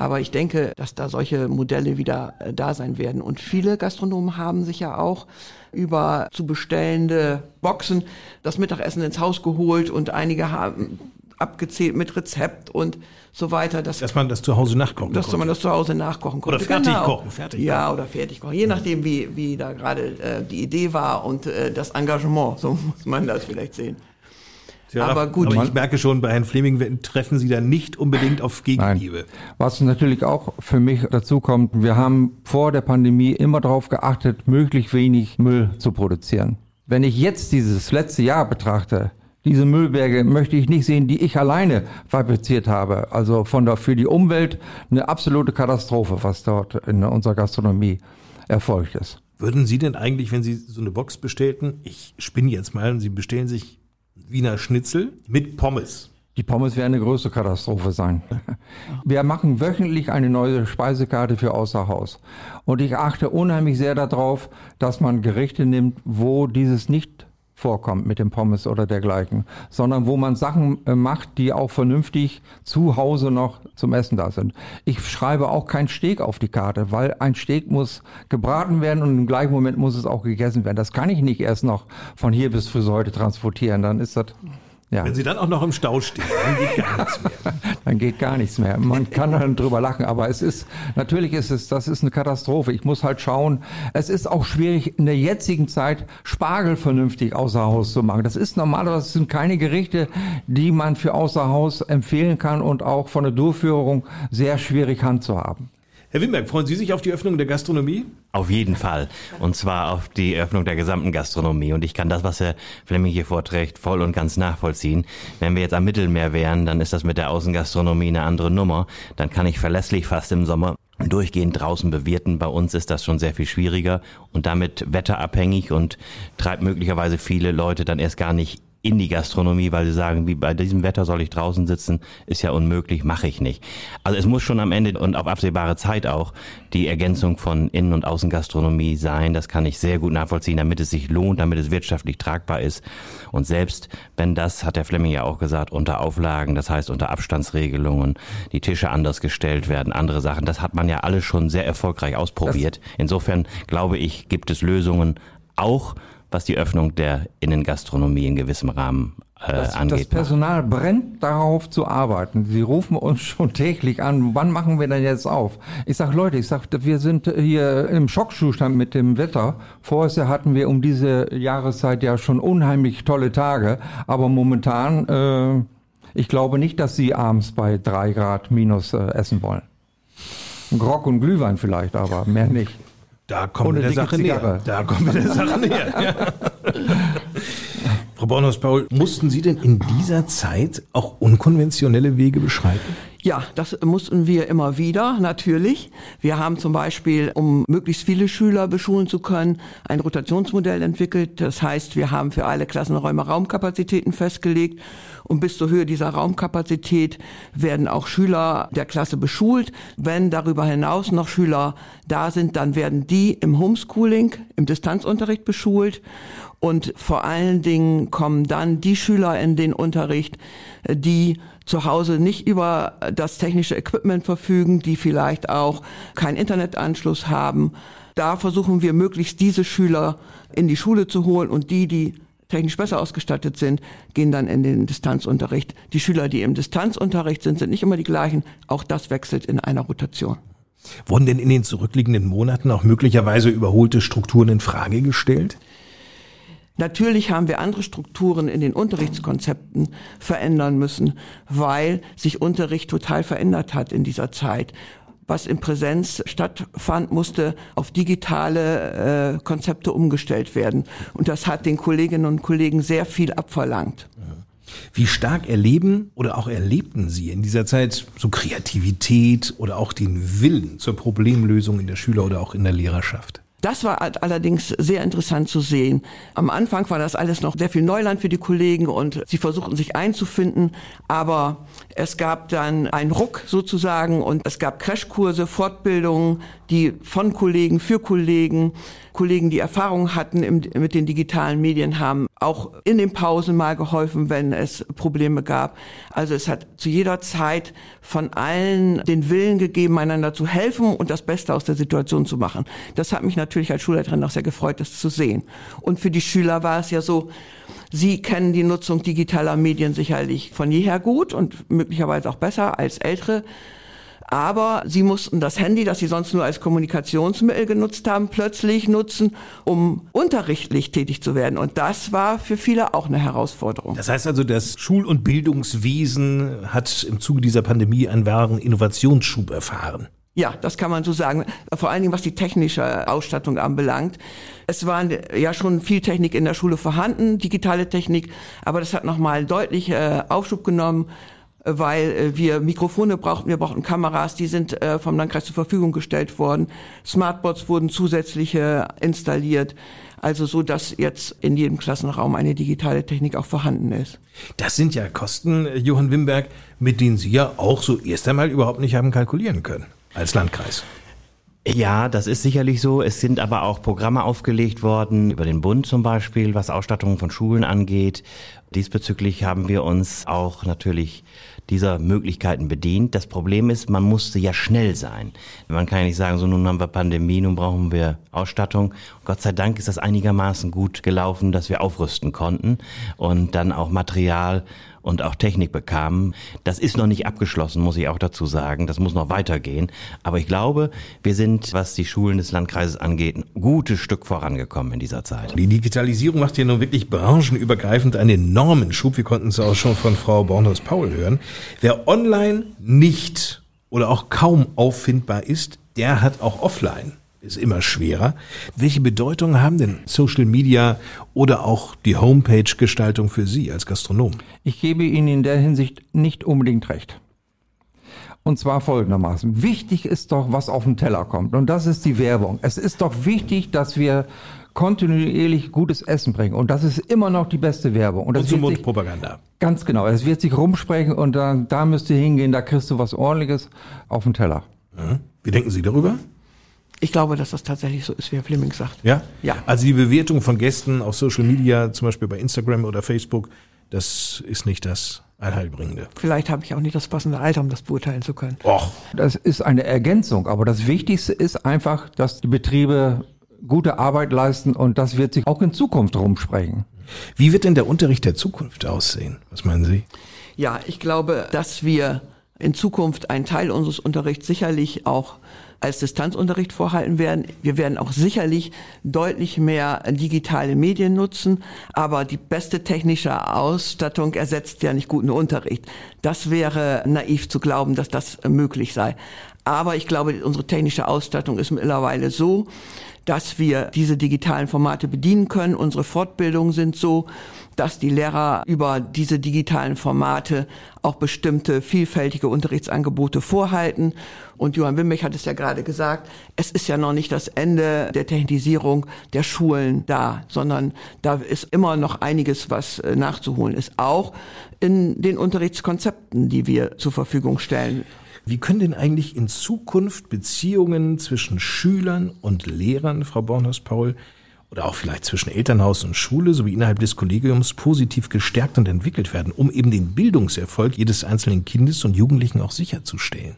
S3: Aber ich denke, dass da solche Modelle wieder äh, da sein werden. Und viele Gastronomen haben sich ja auch über zu bestellende Boxen das Mittagessen ins Haus geholt und einige haben abgezählt mit Rezept und so weiter.
S1: Dass, dass man das zu Hause nachkochen
S3: Dass konnte. man das zu Hause nachkochen konnte.
S1: Oder fertig genau. kochen. Fertig
S3: ja, oder fertig kochen. Je nachdem, wie, wie da gerade äh, die Idee war und äh, das Engagement. So muss man das vielleicht sehen.
S1: Ja, aber gut. Aber ich merke schon, bei Herrn Fleming treffen Sie da nicht unbedingt auf Gegenliebe. Nein.
S6: Was natürlich auch für mich dazu kommt, wir haben vor der Pandemie immer darauf geachtet, möglichst wenig Müll zu produzieren. Wenn ich jetzt dieses letzte Jahr betrachte, diese Müllberge möchte ich nicht sehen, die ich alleine fabriziert habe. Also von der, für die Umwelt eine absolute Katastrophe, was dort in unserer Gastronomie erfolgt ist.
S1: Würden Sie denn eigentlich, wenn Sie so eine Box bestellten, ich spinne jetzt mal, Sie bestellen sich Wiener Schnitzel mit Pommes.
S6: Die Pommes werden eine größte Katastrophe sein. Wir machen wöchentlich eine neue Speisekarte für außer Haus. Und ich achte unheimlich sehr darauf, dass man Gerichte nimmt, wo dieses nicht vorkommt mit dem Pommes oder dergleichen, sondern wo man Sachen äh, macht, die auch vernünftig zu Hause noch zum Essen da sind. Ich schreibe auch kein Steak auf die Karte, weil ein Steak muss gebraten werden und im gleichen Moment muss es auch gegessen werden. Das kann ich nicht erst noch von hier bis für heute transportieren, dann ist das
S1: ja. Wenn Sie dann auch noch im Stau stehen, dann geht gar nichts mehr.
S6: dann geht gar nichts mehr. Man kann dann drüber lachen, aber es ist, natürlich ist es, das ist eine Katastrophe. Ich muss halt schauen. Es ist auch schwierig, in der jetzigen Zeit Spargel vernünftig außer Haus zu machen. Das ist normalerweise, das sind keine Gerichte, die man für außer Haus empfehlen kann und auch von der Durchführung sehr schwierig handzuhaben.
S1: Herr Wimberg, freuen Sie sich auf die Öffnung der Gastronomie?
S2: Auf jeden Fall. Und zwar auf die Öffnung der gesamten Gastronomie. Und ich kann das, was Herr Flemming hier vorträgt, voll und ganz nachvollziehen. Wenn wir jetzt am Mittelmeer wären, dann ist das mit der Außengastronomie eine andere Nummer. Dann kann ich verlässlich fast im Sommer durchgehend draußen bewirten. Bei uns ist das schon sehr viel schwieriger und damit wetterabhängig und treibt möglicherweise viele Leute dann erst gar nicht in die Gastronomie, weil sie sagen, wie bei diesem Wetter soll ich draußen sitzen, ist ja unmöglich, mache ich nicht. Also es muss schon am Ende und auf absehbare Zeit auch die Ergänzung von Innen- und Außengastronomie sein. Das kann ich sehr gut nachvollziehen, damit es sich lohnt, damit es wirtschaftlich tragbar ist. Und selbst wenn das, hat der Fleming ja auch gesagt, unter Auflagen, das heißt unter Abstandsregelungen, die Tische anders gestellt werden, andere Sachen, das hat man ja alles schon sehr erfolgreich ausprobiert. Insofern glaube ich, gibt es Lösungen auch was die Öffnung der Innengastronomie in gewissem Rahmen äh,
S6: das,
S2: angeht.
S6: Das Personal brennt darauf zu arbeiten. Sie rufen uns schon täglich an, wann machen wir denn jetzt auf? Ich sag Leute, ich sag, wir sind hier im Schockzustand mit dem Wetter. Vorher hatten wir um diese Jahreszeit ja schon unheimlich tolle Tage, aber momentan, äh, ich glaube nicht, dass Sie abends bei drei Grad minus äh, essen wollen. Grog und Glühwein vielleicht, aber mehr nicht.
S1: Da kommen wir der Sache näher. Da kommen wir der Sache näher. Frau Bornhaus-Paul, mussten Sie denn in dieser Zeit auch unkonventionelle Wege beschreiten?
S3: Ja, das mussten wir immer wieder, natürlich. Wir haben zum Beispiel, um möglichst viele Schüler beschulen zu können, ein Rotationsmodell entwickelt. Das heißt, wir haben für alle Klassenräume Raumkapazitäten festgelegt und bis zur Höhe dieser Raumkapazität werden auch Schüler der Klasse beschult. Wenn darüber hinaus noch Schüler da sind, dann werden die im Homeschooling, im Distanzunterricht beschult und vor allen Dingen kommen dann die Schüler in den Unterricht, die zu Hause nicht über das technische Equipment verfügen, die vielleicht auch keinen Internetanschluss haben. Da versuchen wir möglichst diese Schüler in die Schule zu holen und die, die technisch besser ausgestattet sind, gehen dann in den Distanzunterricht. Die Schüler, die im Distanzunterricht sind, sind nicht immer die gleichen. Auch das wechselt in einer Rotation.
S1: Wurden denn in den zurückliegenden Monaten auch möglicherweise überholte Strukturen in Frage gestellt?
S3: Natürlich haben wir andere Strukturen in den Unterrichtskonzepten verändern müssen, weil sich Unterricht total verändert hat in dieser Zeit was in Präsenz stattfand, musste auf digitale äh, Konzepte umgestellt werden. Und das hat den Kolleginnen und Kollegen sehr viel abverlangt.
S1: Wie stark erleben oder auch erlebten Sie in dieser Zeit so Kreativität oder auch den Willen zur Problemlösung in der Schüler- oder auch in der Lehrerschaft?
S3: Das war allerdings sehr interessant zu sehen. Am Anfang war das alles noch sehr viel Neuland für die Kollegen und sie versuchten sich einzufinden, aber es gab dann einen Ruck sozusagen und es gab Crashkurse, Fortbildungen, die von Kollegen für Kollegen, Kollegen, die Erfahrung hatten im, mit den digitalen Medien, haben auch in den Pausen mal geholfen, wenn es Probleme gab. Also es hat zu jeder Zeit von allen den Willen gegeben, einander zu helfen und das Beste aus der Situation zu machen. Das hat mich natürlich als Schulleiterin auch sehr gefreut, das zu sehen. Und für die Schüler war es ja so, Sie kennen die Nutzung digitaler Medien sicherlich von jeher gut und möglicherweise auch besser als ältere aber sie mussten das Handy, das sie sonst nur als Kommunikationsmittel genutzt haben, plötzlich nutzen, um unterrichtlich tätig zu werden. Und das war für viele auch eine Herausforderung.
S1: Das heißt also, das Schul- und Bildungswesen hat im Zuge dieser Pandemie einen wahren Innovationsschub erfahren.
S3: Ja, das kann man so sagen. Vor allen Dingen, was die technische Ausstattung anbelangt. Es war ja schon viel Technik in der Schule vorhanden, digitale Technik, aber das hat nochmal deutlich äh, Aufschub genommen weil äh, wir Mikrofone brauchten, wir brauchten Kameras, die sind äh, vom Landkreis zur Verfügung gestellt worden. Smartboards wurden zusätzliche installiert, also so, dass jetzt in jedem Klassenraum eine digitale Technik auch vorhanden ist.
S1: Das sind ja Kosten, äh, Johann Wimberg, mit denen Sie ja auch so erst einmal überhaupt nicht haben kalkulieren können als Landkreis.
S2: Ja, das ist sicherlich so. Es sind aber auch Programme aufgelegt worden, über den Bund zum Beispiel, was Ausstattung von Schulen angeht. Diesbezüglich haben wir uns auch natürlich dieser Möglichkeiten bedient. Das Problem ist, man musste ja schnell sein. Man kann ja nicht sagen, so nun haben wir Pandemie, nun brauchen wir Ausstattung. Gott sei Dank ist das einigermaßen gut gelaufen, dass wir aufrüsten konnten und dann auch Material und auch Technik bekamen. Das ist noch nicht abgeschlossen, muss ich auch dazu sagen. Das muss noch weitergehen. Aber ich glaube, wir sind, was die Schulen des Landkreises angeht, ein gutes Stück vorangekommen in dieser Zeit.
S1: Die Digitalisierung macht hier nun wirklich branchenübergreifend einen enormen Schub. Wir konnten es auch schon von Frau Bornhaus-Paul hören. Wer online nicht oder auch kaum auffindbar ist, der hat auch offline ist immer schwerer. Welche Bedeutung haben denn Social Media oder auch die Homepage-Gestaltung für Sie als Gastronom?
S6: Ich gebe Ihnen in der Hinsicht nicht unbedingt recht. Und zwar folgendermaßen. Wichtig ist doch, was auf den Teller kommt. Und das ist die Werbung. Es ist doch wichtig, dass wir kontinuierlich gutes Essen bringen. Und das ist immer noch die beste Werbung.
S1: Und,
S6: das
S1: und Mundpropaganda.
S6: Ganz genau. Es wird sich rumsprechen und dann, da müsst ihr hingehen, da kriegst du was ordentliches auf den Teller.
S1: Wie denken Sie darüber?
S3: Ich glaube, dass das tatsächlich so ist, wie Herr Fleming sagt.
S1: Ja?
S3: Ja.
S1: Also die Bewertung von Gästen auf Social Media, zum Beispiel bei Instagram oder Facebook, das ist nicht das Allheilbringende.
S3: Vielleicht habe ich auch nicht das passende Alter, um das beurteilen zu können.
S1: Och.
S6: Das ist eine Ergänzung, aber das Wichtigste ist einfach, dass die Betriebe gute Arbeit leisten und das wird sich auch in Zukunft rumsprechen.
S1: Wie wird denn der Unterricht der Zukunft aussehen? Was meinen Sie?
S3: Ja, ich glaube, dass wir in Zukunft einen Teil unseres Unterrichts sicherlich auch als Distanzunterricht vorhalten werden. Wir werden auch sicherlich deutlich mehr digitale Medien nutzen, aber die beste technische Ausstattung ersetzt ja nicht guten Unterricht. Das wäre naiv zu glauben, dass das möglich sei. Aber ich glaube, unsere technische Ausstattung ist mittlerweile so, dass wir diese digitalen Formate bedienen können. Unsere Fortbildungen sind so, dass die Lehrer über diese digitalen Formate auch bestimmte vielfältige Unterrichtsangebote vorhalten. Und Johann Wimmich hat es ja gerade gesagt, es ist ja noch nicht das Ende der Technisierung der Schulen da, sondern da ist immer noch einiges, was äh, nachzuholen ist, auch in den Unterrichtskonzepten, die wir zur Verfügung stellen.
S1: Wie können denn eigentlich in Zukunft Beziehungen zwischen Schülern und Lehrern, Frau Bornhaus-Paul, oder auch vielleicht zwischen Elternhaus und Schule sowie innerhalb des Kollegiums positiv gestärkt und entwickelt werden, um eben den Bildungserfolg jedes einzelnen Kindes und Jugendlichen auch sicherzustellen?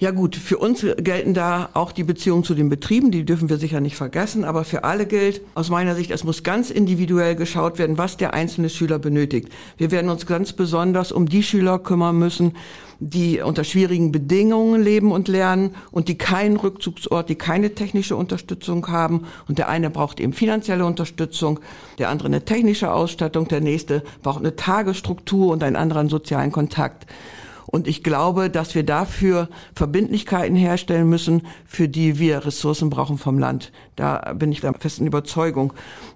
S3: Ja gut, für uns gelten da auch die Beziehungen zu den Betrieben, die dürfen wir sicher nicht vergessen, aber für alle gilt aus meiner Sicht, es muss ganz individuell geschaut werden, was der einzelne Schüler benötigt. Wir werden uns ganz besonders um die Schüler kümmern müssen, die unter schwierigen Bedingungen leben und lernen und die keinen Rückzugsort, die keine technische Unterstützung haben. Und der eine braucht eben finanzielle Unterstützung, der andere eine technische Ausstattung, der nächste braucht eine Tagesstruktur und einen anderen sozialen Kontakt. Und ich glaube, dass wir dafür Verbindlichkeiten herstellen müssen, für die wir Ressourcen brauchen vom Land. Da bin ich der festen Überzeugung.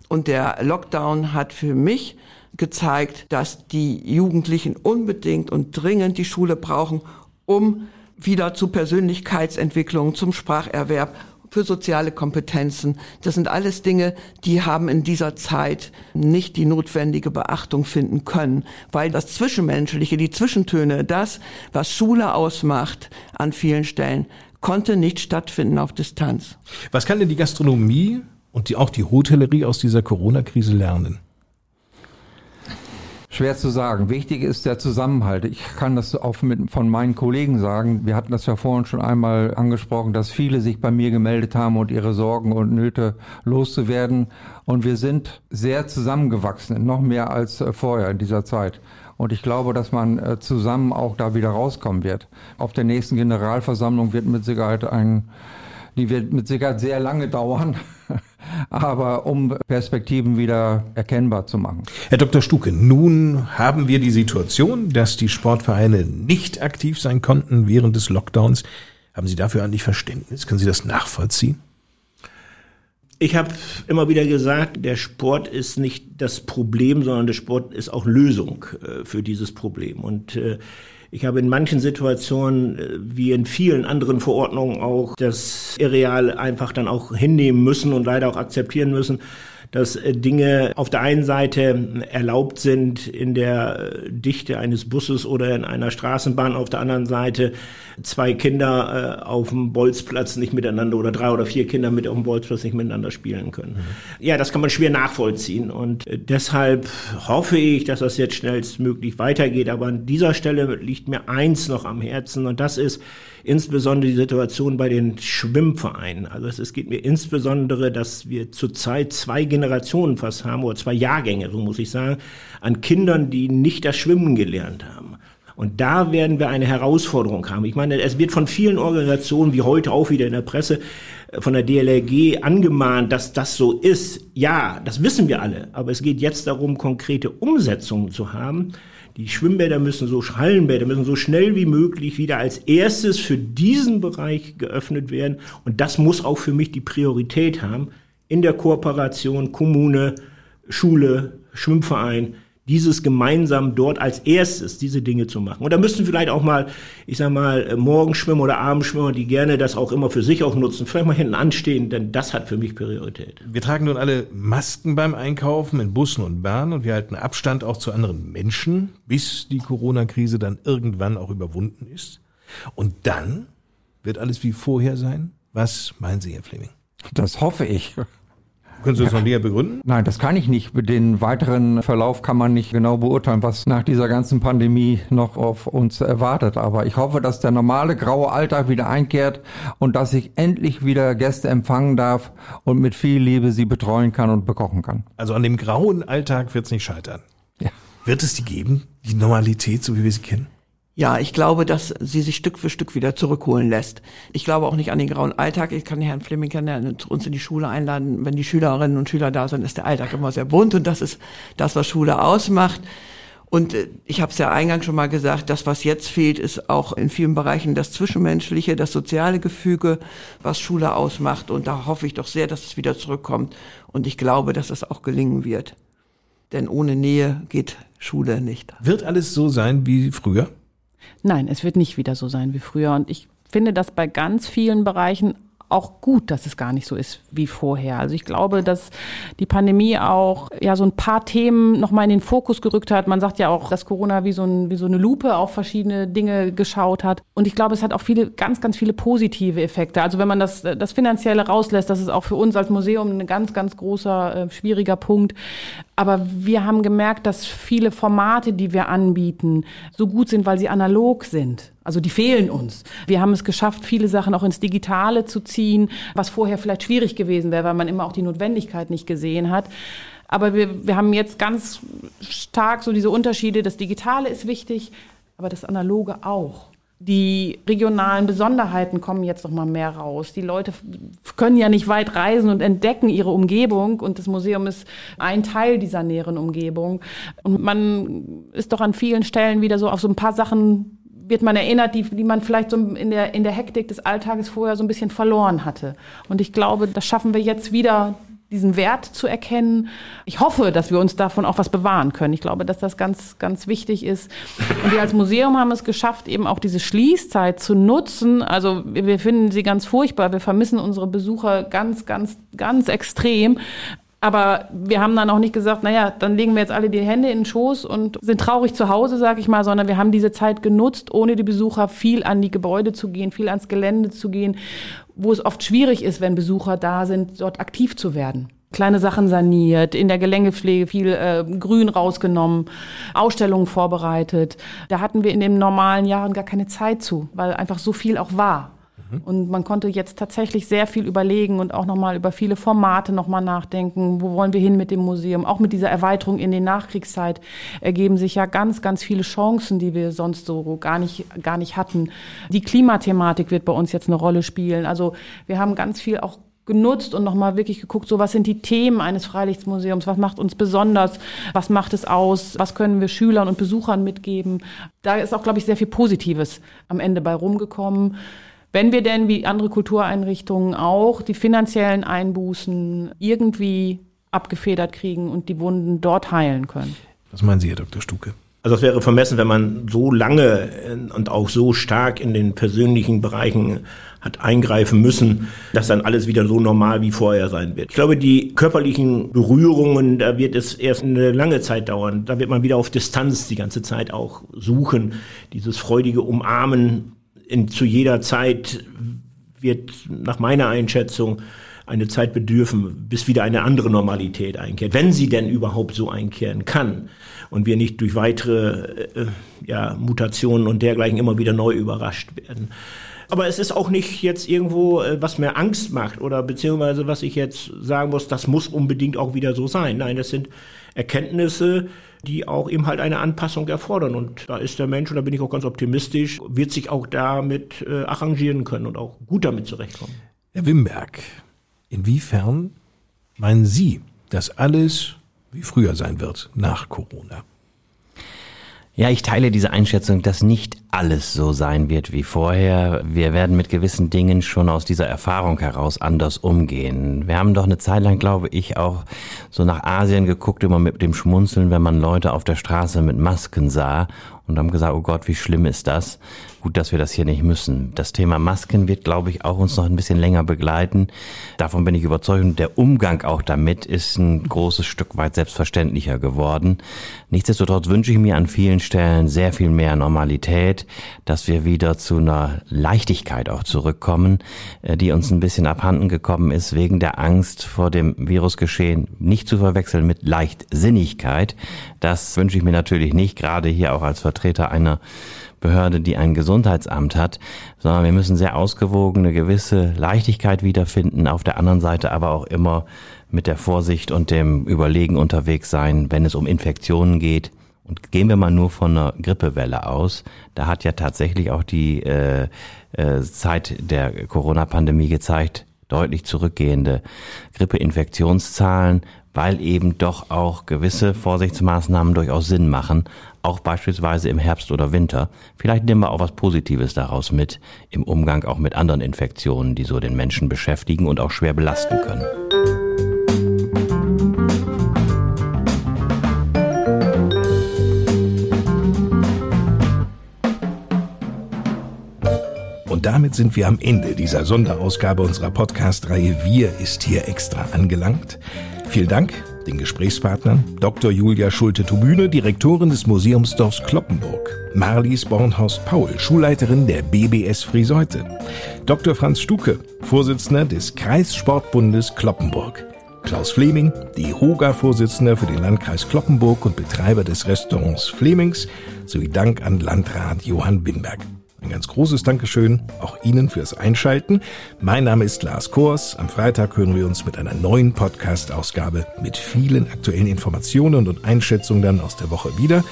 S3: Und der Lockdown hat für mich gezeigt, dass die Jugendlichen unbedingt und dringend die Schule brauchen, um wieder zu Persönlichkeitsentwicklung, zum Spracherwerb für soziale Kompetenzen. Das sind alles Dinge, die haben in dieser Zeit nicht die notwendige Beachtung finden können, weil das Zwischenmenschliche, die Zwischentöne, das, was Schule ausmacht an vielen Stellen, konnte nicht stattfinden auf Distanz.
S1: Was kann denn die Gastronomie und die, auch die Hotellerie aus dieser Corona-Krise lernen?
S6: Schwer zu sagen. Wichtig ist der Zusammenhalt. Ich kann das auch mit, von meinen Kollegen sagen. Wir hatten das ja vorhin schon einmal angesprochen, dass viele sich bei mir gemeldet haben und ihre Sorgen und Nöte loszuwerden. Und wir sind sehr zusammengewachsen, noch mehr als äh, vorher in dieser Zeit. Und ich glaube, dass man äh, zusammen auch da wieder rauskommen wird. Auf der nächsten Generalversammlung wird mit Sicherheit ein, die wird mit Sicherheit sehr lange dauern. Aber um Perspektiven wieder erkennbar zu machen.
S1: Herr Dr. Stuke, nun haben wir die Situation, dass die Sportvereine nicht aktiv sein konnten während des Lockdowns. Haben Sie dafür eigentlich Verständnis? Können Sie das nachvollziehen?
S4: Ich habe immer wieder gesagt, der Sport ist nicht das Problem, sondern der Sport ist auch Lösung äh, für dieses Problem. Und äh, ich habe in manchen Situationen, äh, wie in vielen anderen Verordnungen auch, das Areal einfach dann auch hinnehmen müssen und leider auch akzeptieren müssen, dass äh, Dinge auf der einen Seite erlaubt sind in der äh, Dichte eines Busses oder in einer Straßenbahn, auf der anderen Seite zwei Kinder äh, auf dem Bolzplatz nicht miteinander oder drei oder vier Kinder mit auf dem Bolzplatz nicht miteinander spielen können. Mhm. Ja, das kann man schwer nachvollziehen und deshalb hoffe ich, dass das jetzt schnellstmöglich weitergeht. Aber an dieser Stelle liegt mir eins noch am Herzen und das ist, insbesondere die Situation bei den Schwimmvereinen. Also es geht mir insbesondere, dass wir zurzeit zwei Generationen fast haben, oder zwei Jahrgänge, so muss ich sagen, an Kindern, die nicht das Schwimmen gelernt haben. Und da werden wir eine Herausforderung haben. Ich meine, es wird von vielen Organisationen, wie heute auch wieder in der Presse, äh, von der DLRG angemahnt, dass das so ist. Ja, das wissen wir alle. Aber es geht jetzt darum, konkrete Umsetzungen zu haben. Die Schwimmbäder müssen so, Hallenbäder müssen so schnell wie möglich wieder als erstes für diesen Bereich geöffnet werden. Und das muss auch für mich die Priorität haben, in der Kooperation Kommune, Schule, Schwimmverein, dieses gemeinsam dort als erstes diese Dinge zu machen. Und da müssten vielleicht auch mal, ich sag mal, Morgenschwimmer oder Abendschwimmer, die gerne das auch immer für sich auch nutzen, vielleicht mal hinten anstehen, denn das hat für mich Priorität.
S1: Wir tragen nun alle Masken beim Einkaufen in Bussen und Bahnen und wir halten Abstand auch zu anderen Menschen, bis die Corona-Krise dann irgendwann auch überwunden ist. Und dann wird alles wie vorher sein? Was meinen Sie, Herr Fleming?
S6: Das hoffe ich.
S1: Können Sie das noch näher begründen?
S6: Nein, das kann ich nicht. Den weiteren Verlauf kann man nicht genau beurteilen, was nach dieser ganzen Pandemie noch auf uns erwartet. Aber ich hoffe, dass der normale graue Alltag wieder einkehrt und dass ich endlich wieder Gäste empfangen darf und mit viel Liebe sie betreuen kann und bekochen kann.
S1: Also an dem grauen Alltag wird es nicht scheitern. Ja. Wird es die geben, die Normalität, so wie wir sie kennen?
S3: Ja, ich glaube, dass sie sich Stück für Stück wieder zurückholen lässt. Ich glaube auch nicht an den grauen Alltag. Ich kann Herrn Fleming kann uns in die Schule einladen. Wenn die Schülerinnen und Schüler da sind, ist der Alltag immer sehr bunt und das ist das, was Schule ausmacht. Und äh, ich habe es ja eingangs schon mal gesagt, das, was jetzt fehlt, ist auch in vielen Bereichen das Zwischenmenschliche, das soziale Gefüge, was Schule ausmacht. Und da hoffe ich doch sehr, dass es wieder zurückkommt. Und ich glaube, dass es auch gelingen wird. Denn ohne Nähe geht Schule nicht.
S1: Wird alles so sein wie früher?
S5: Nein, es wird nicht wieder so sein wie früher. Und ich finde das bei ganz vielen Bereichen auch gut, dass es gar nicht so ist wie vorher. Also ich glaube, dass die Pandemie auch ja so ein paar Themen nochmal in den Fokus gerückt hat. Man sagt ja auch, dass Corona wie so, ein, wie so eine Lupe auf verschiedene Dinge geschaut hat. Und ich glaube, es hat auch viele, ganz, ganz viele positive Effekte. Also wenn man das, das Finanzielle rauslässt, das ist auch für uns als Museum ein ganz, ganz großer, äh, schwieriger Punkt. Aber wir haben gemerkt, dass viele Formate, die wir anbieten, so gut sind, weil sie analog sind. Also die fehlen uns. Wir haben es geschafft, viele Sachen auch ins Digitale zu ziehen, was vorher vielleicht schwierig gewesen wäre, weil man immer auch die Notwendigkeit nicht gesehen hat. Aber wir, wir haben jetzt ganz stark so diese Unterschiede. Das Digitale ist wichtig, aber das Analoge auch. Die regionalen Besonderheiten kommen jetzt noch mal mehr raus. Die Leute können ja nicht weit reisen und entdecken ihre Umgebung und das Museum ist ein Teil dieser näheren Umgebung. Und man ist doch an vielen Stellen wieder so auf so ein paar Sachen wird man erinnert, die, die man vielleicht so in der, in der Hektik des Alltages vorher so ein bisschen verloren hatte. Und ich glaube, das schaffen wir jetzt wieder, diesen Wert zu erkennen. Ich hoffe, dass wir uns davon auch was bewahren können. Ich glaube, dass das ganz, ganz wichtig ist. Und wir als Museum haben es geschafft, eben auch diese Schließzeit zu nutzen. Also wir finden sie ganz furchtbar. Wir vermissen unsere Besucher ganz, ganz, ganz extrem. Aber wir haben dann auch nicht gesagt, naja, dann legen wir jetzt alle die Hände in den Schoß und sind traurig zu Hause, sag ich mal, sondern wir haben diese Zeit genutzt, ohne die Besucher viel an die Gebäude zu gehen, viel ans Gelände zu gehen, wo es oft schwierig ist, wenn Besucher da sind, dort aktiv zu werden kleine Sachen saniert, in der Gelängepflege viel äh, Grün rausgenommen, Ausstellungen vorbereitet. Da hatten wir in den normalen Jahren gar keine Zeit zu, weil einfach so viel auch war. Und man konnte jetzt tatsächlich sehr viel überlegen und auch nochmal über viele Formate nochmal nachdenken. Wo wollen wir hin mit dem Museum? Auch mit dieser Erweiterung in die Nachkriegszeit ergeben sich ja ganz, ganz viele Chancen, die wir sonst so gar nicht, gar nicht hatten. Die Klimathematik wird bei uns jetzt eine Rolle spielen. Also wir haben ganz viel auch genutzt und nochmal wirklich geguckt, so was sind die Themen eines Freilichtmuseums, was macht uns besonders, was macht es aus, was können wir Schülern und Besuchern mitgeben. Da ist auch, glaube ich, sehr viel Positives am Ende bei rumgekommen. Wenn wir denn wie andere Kultureinrichtungen auch die finanziellen Einbußen irgendwie abgefedert kriegen und die Wunden dort heilen können.
S1: Was meinen Sie, Herr Dr. Stuke?
S4: Also es wäre vermessen, wenn man so lange und auch so stark in den persönlichen Bereichen hat eingreifen müssen, dass dann alles wieder so normal wie vorher sein wird. Ich glaube, die körperlichen Berührungen, da wird es erst eine lange Zeit dauern. Da wird man wieder auf Distanz die ganze Zeit auch suchen. Dieses freudige Umarmen in, zu jeder Zeit wird nach meiner Einschätzung eine Zeit bedürfen, bis wieder eine andere Normalität einkehrt, wenn sie denn überhaupt so einkehren kann und wir nicht durch weitere äh, ja, Mutationen und dergleichen immer wieder neu überrascht werden. Aber es ist auch nicht jetzt irgendwo, äh, was mir Angst macht oder beziehungsweise was ich jetzt sagen muss, das muss unbedingt auch wieder so sein. Nein, das sind Erkenntnisse, die auch eben halt eine Anpassung erfordern. Und da ist der Mensch, und da bin ich auch ganz optimistisch, wird sich auch damit äh, arrangieren können und auch gut damit zurechtkommen.
S1: Herr Wimberg, inwiefern meinen Sie, dass alles wie früher sein wird nach Corona?
S2: Ja, ich teile diese Einschätzung, dass nicht alles so sein wird wie vorher. Wir werden mit gewissen Dingen schon aus dieser Erfahrung heraus anders umgehen. Wir haben doch eine Zeit lang, glaube ich, auch so nach Asien geguckt, immer mit dem Schmunzeln, wenn man Leute auf der Straße mit Masken sah und haben gesagt, oh Gott, wie schlimm ist das? Gut, dass wir das hier nicht müssen. Das Thema Masken wird, glaube ich, auch uns noch ein bisschen länger begleiten. Davon bin ich überzeugt. Und der Umgang auch damit ist ein großes Stück weit selbstverständlicher geworden. Nichtsdestotrotz wünsche ich mir an vielen Stellen sehr viel mehr Normalität, dass wir wieder zu einer Leichtigkeit auch zurückkommen, äh, die uns ein bisschen abhanden gekommen ist wegen der Angst vor dem Virusgeschehen. Nicht zu verwechseln mit Leichtsinnigkeit. Das wünsche ich mir natürlich nicht, gerade hier auch als Vertreter einer Behörde, die ein Gesundheitsamt hat, sondern wir müssen sehr ausgewogen eine gewisse Leichtigkeit wiederfinden, auf der anderen Seite aber auch immer mit der Vorsicht und dem Überlegen unterwegs sein, wenn es um Infektionen geht. Und gehen wir mal nur von einer Grippewelle aus. Da hat ja tatsächlich auch die äh, äh, Zeit der Corona-Pandemie gezeigt, deutlich zurückgehende Grippeinfektionszahlen, weil eben doch auch gewisse Vorsichtsmaßnahmen durchaus Sinn machen, auch beispielsweise im Herbst oder Winter. Vielleicht nehmen wir auch was Positives daraus mit im Umgang auch mit anderen Infektionen, die so den Menschen beschäftigen und auch schwer belasten können.
S1: Und damit sind wir am Ende dieser Sonderausgabe unserer Podcast-Reihe Wir ist hier extra angelangt. Vielen Dank den Gesprächspartnern Dr. Julia Schulte-Tubüne, Direktorin des Museumsdorfs Kloppenburg, Marlies Bornhorst-Paul, Schulleiterin der BBS Frieseute, Dr. Franz Stuke, Vorsitzender des Kreissportbundes Kloppenburg, Klaus Fleming, die Hoga-Vorsitzende für den Landkreis Kloppenburg und Betreiber des Restaurants Flemings, sowie Dank an Landrat Johann Binberg. Ein ganz großes Dankeschön auch Ihnen fürs Einschalten. Mein Name ist Lars Kors. Am Freitag hören wir uns mit einer neuen Podcast-Ausgabe mit vielen aktuellen Informationen und Einschätzungen dann aus der Woche wieder.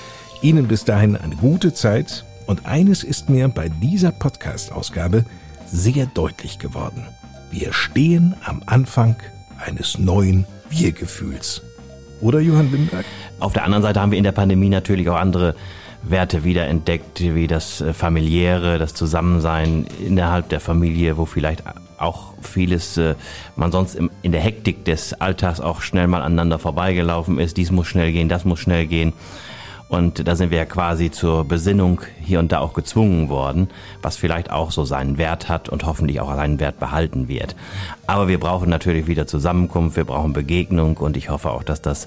S1: Ihnen bis dahin eine gute Zeit. Und eines ist mir bei dieser Podcast-Ausgabe sehr deutlich geworden. Wir stehen am Anfang eines neuen Wir-Gefühls. Oder Johann Wimberg?
S2: Auf der anderen Seite haben wir in der Pandemie natürlich auch andere Werte wiederentdeckt, wie das äh, familiäre, das Zusammensein innerhalb der Familie, wo vielleicht auch vieles äh, man sonst in der Hektik des Alltags auch schnell mal aneinander vorbeigelaufen ist. Dies muss schnell gehen, das muss schnell gehen. Und da sind wir ja quasi zur Besinnung hier und da auch gezwungen worden, was vielleicht auch so seinen Wert hat und hoffentlich auch seinen Wert behalten wird. Aber wir brauchen natürlich wieder Zusammenkunft, wir brauchen Begegnung und ich hoffe auch, dass das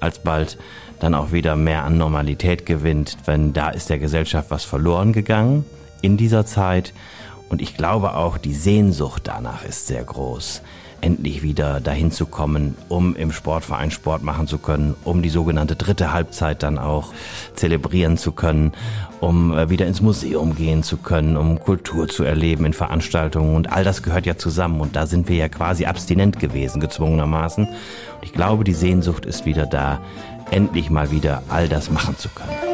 S2: alsbald dann auch wieder mehr an Normalität gewinnt, wenn da ist der Gesellschaft was verloren gegangen in dieser Zeit. Und ich glaube auch, die Sehnsucht danach ist sehr groß, endlich wieder dahin zu kommen, um im Sportverein Sport machen zu können, um die sogenannte dritte Halbzeit dann auch zelebrieren zu können, um äh, wieder ins Museum gehen zu können, um Kultur zu erleben in Veranstaltungen. Und all das gehört ja zusammen. Und da sind wir ja quasi abstinent gewesen, gezwungenermaßen. Und ich glaube, die Sehnsucht ist wieder da, endlich mal wieder all das machen zu können.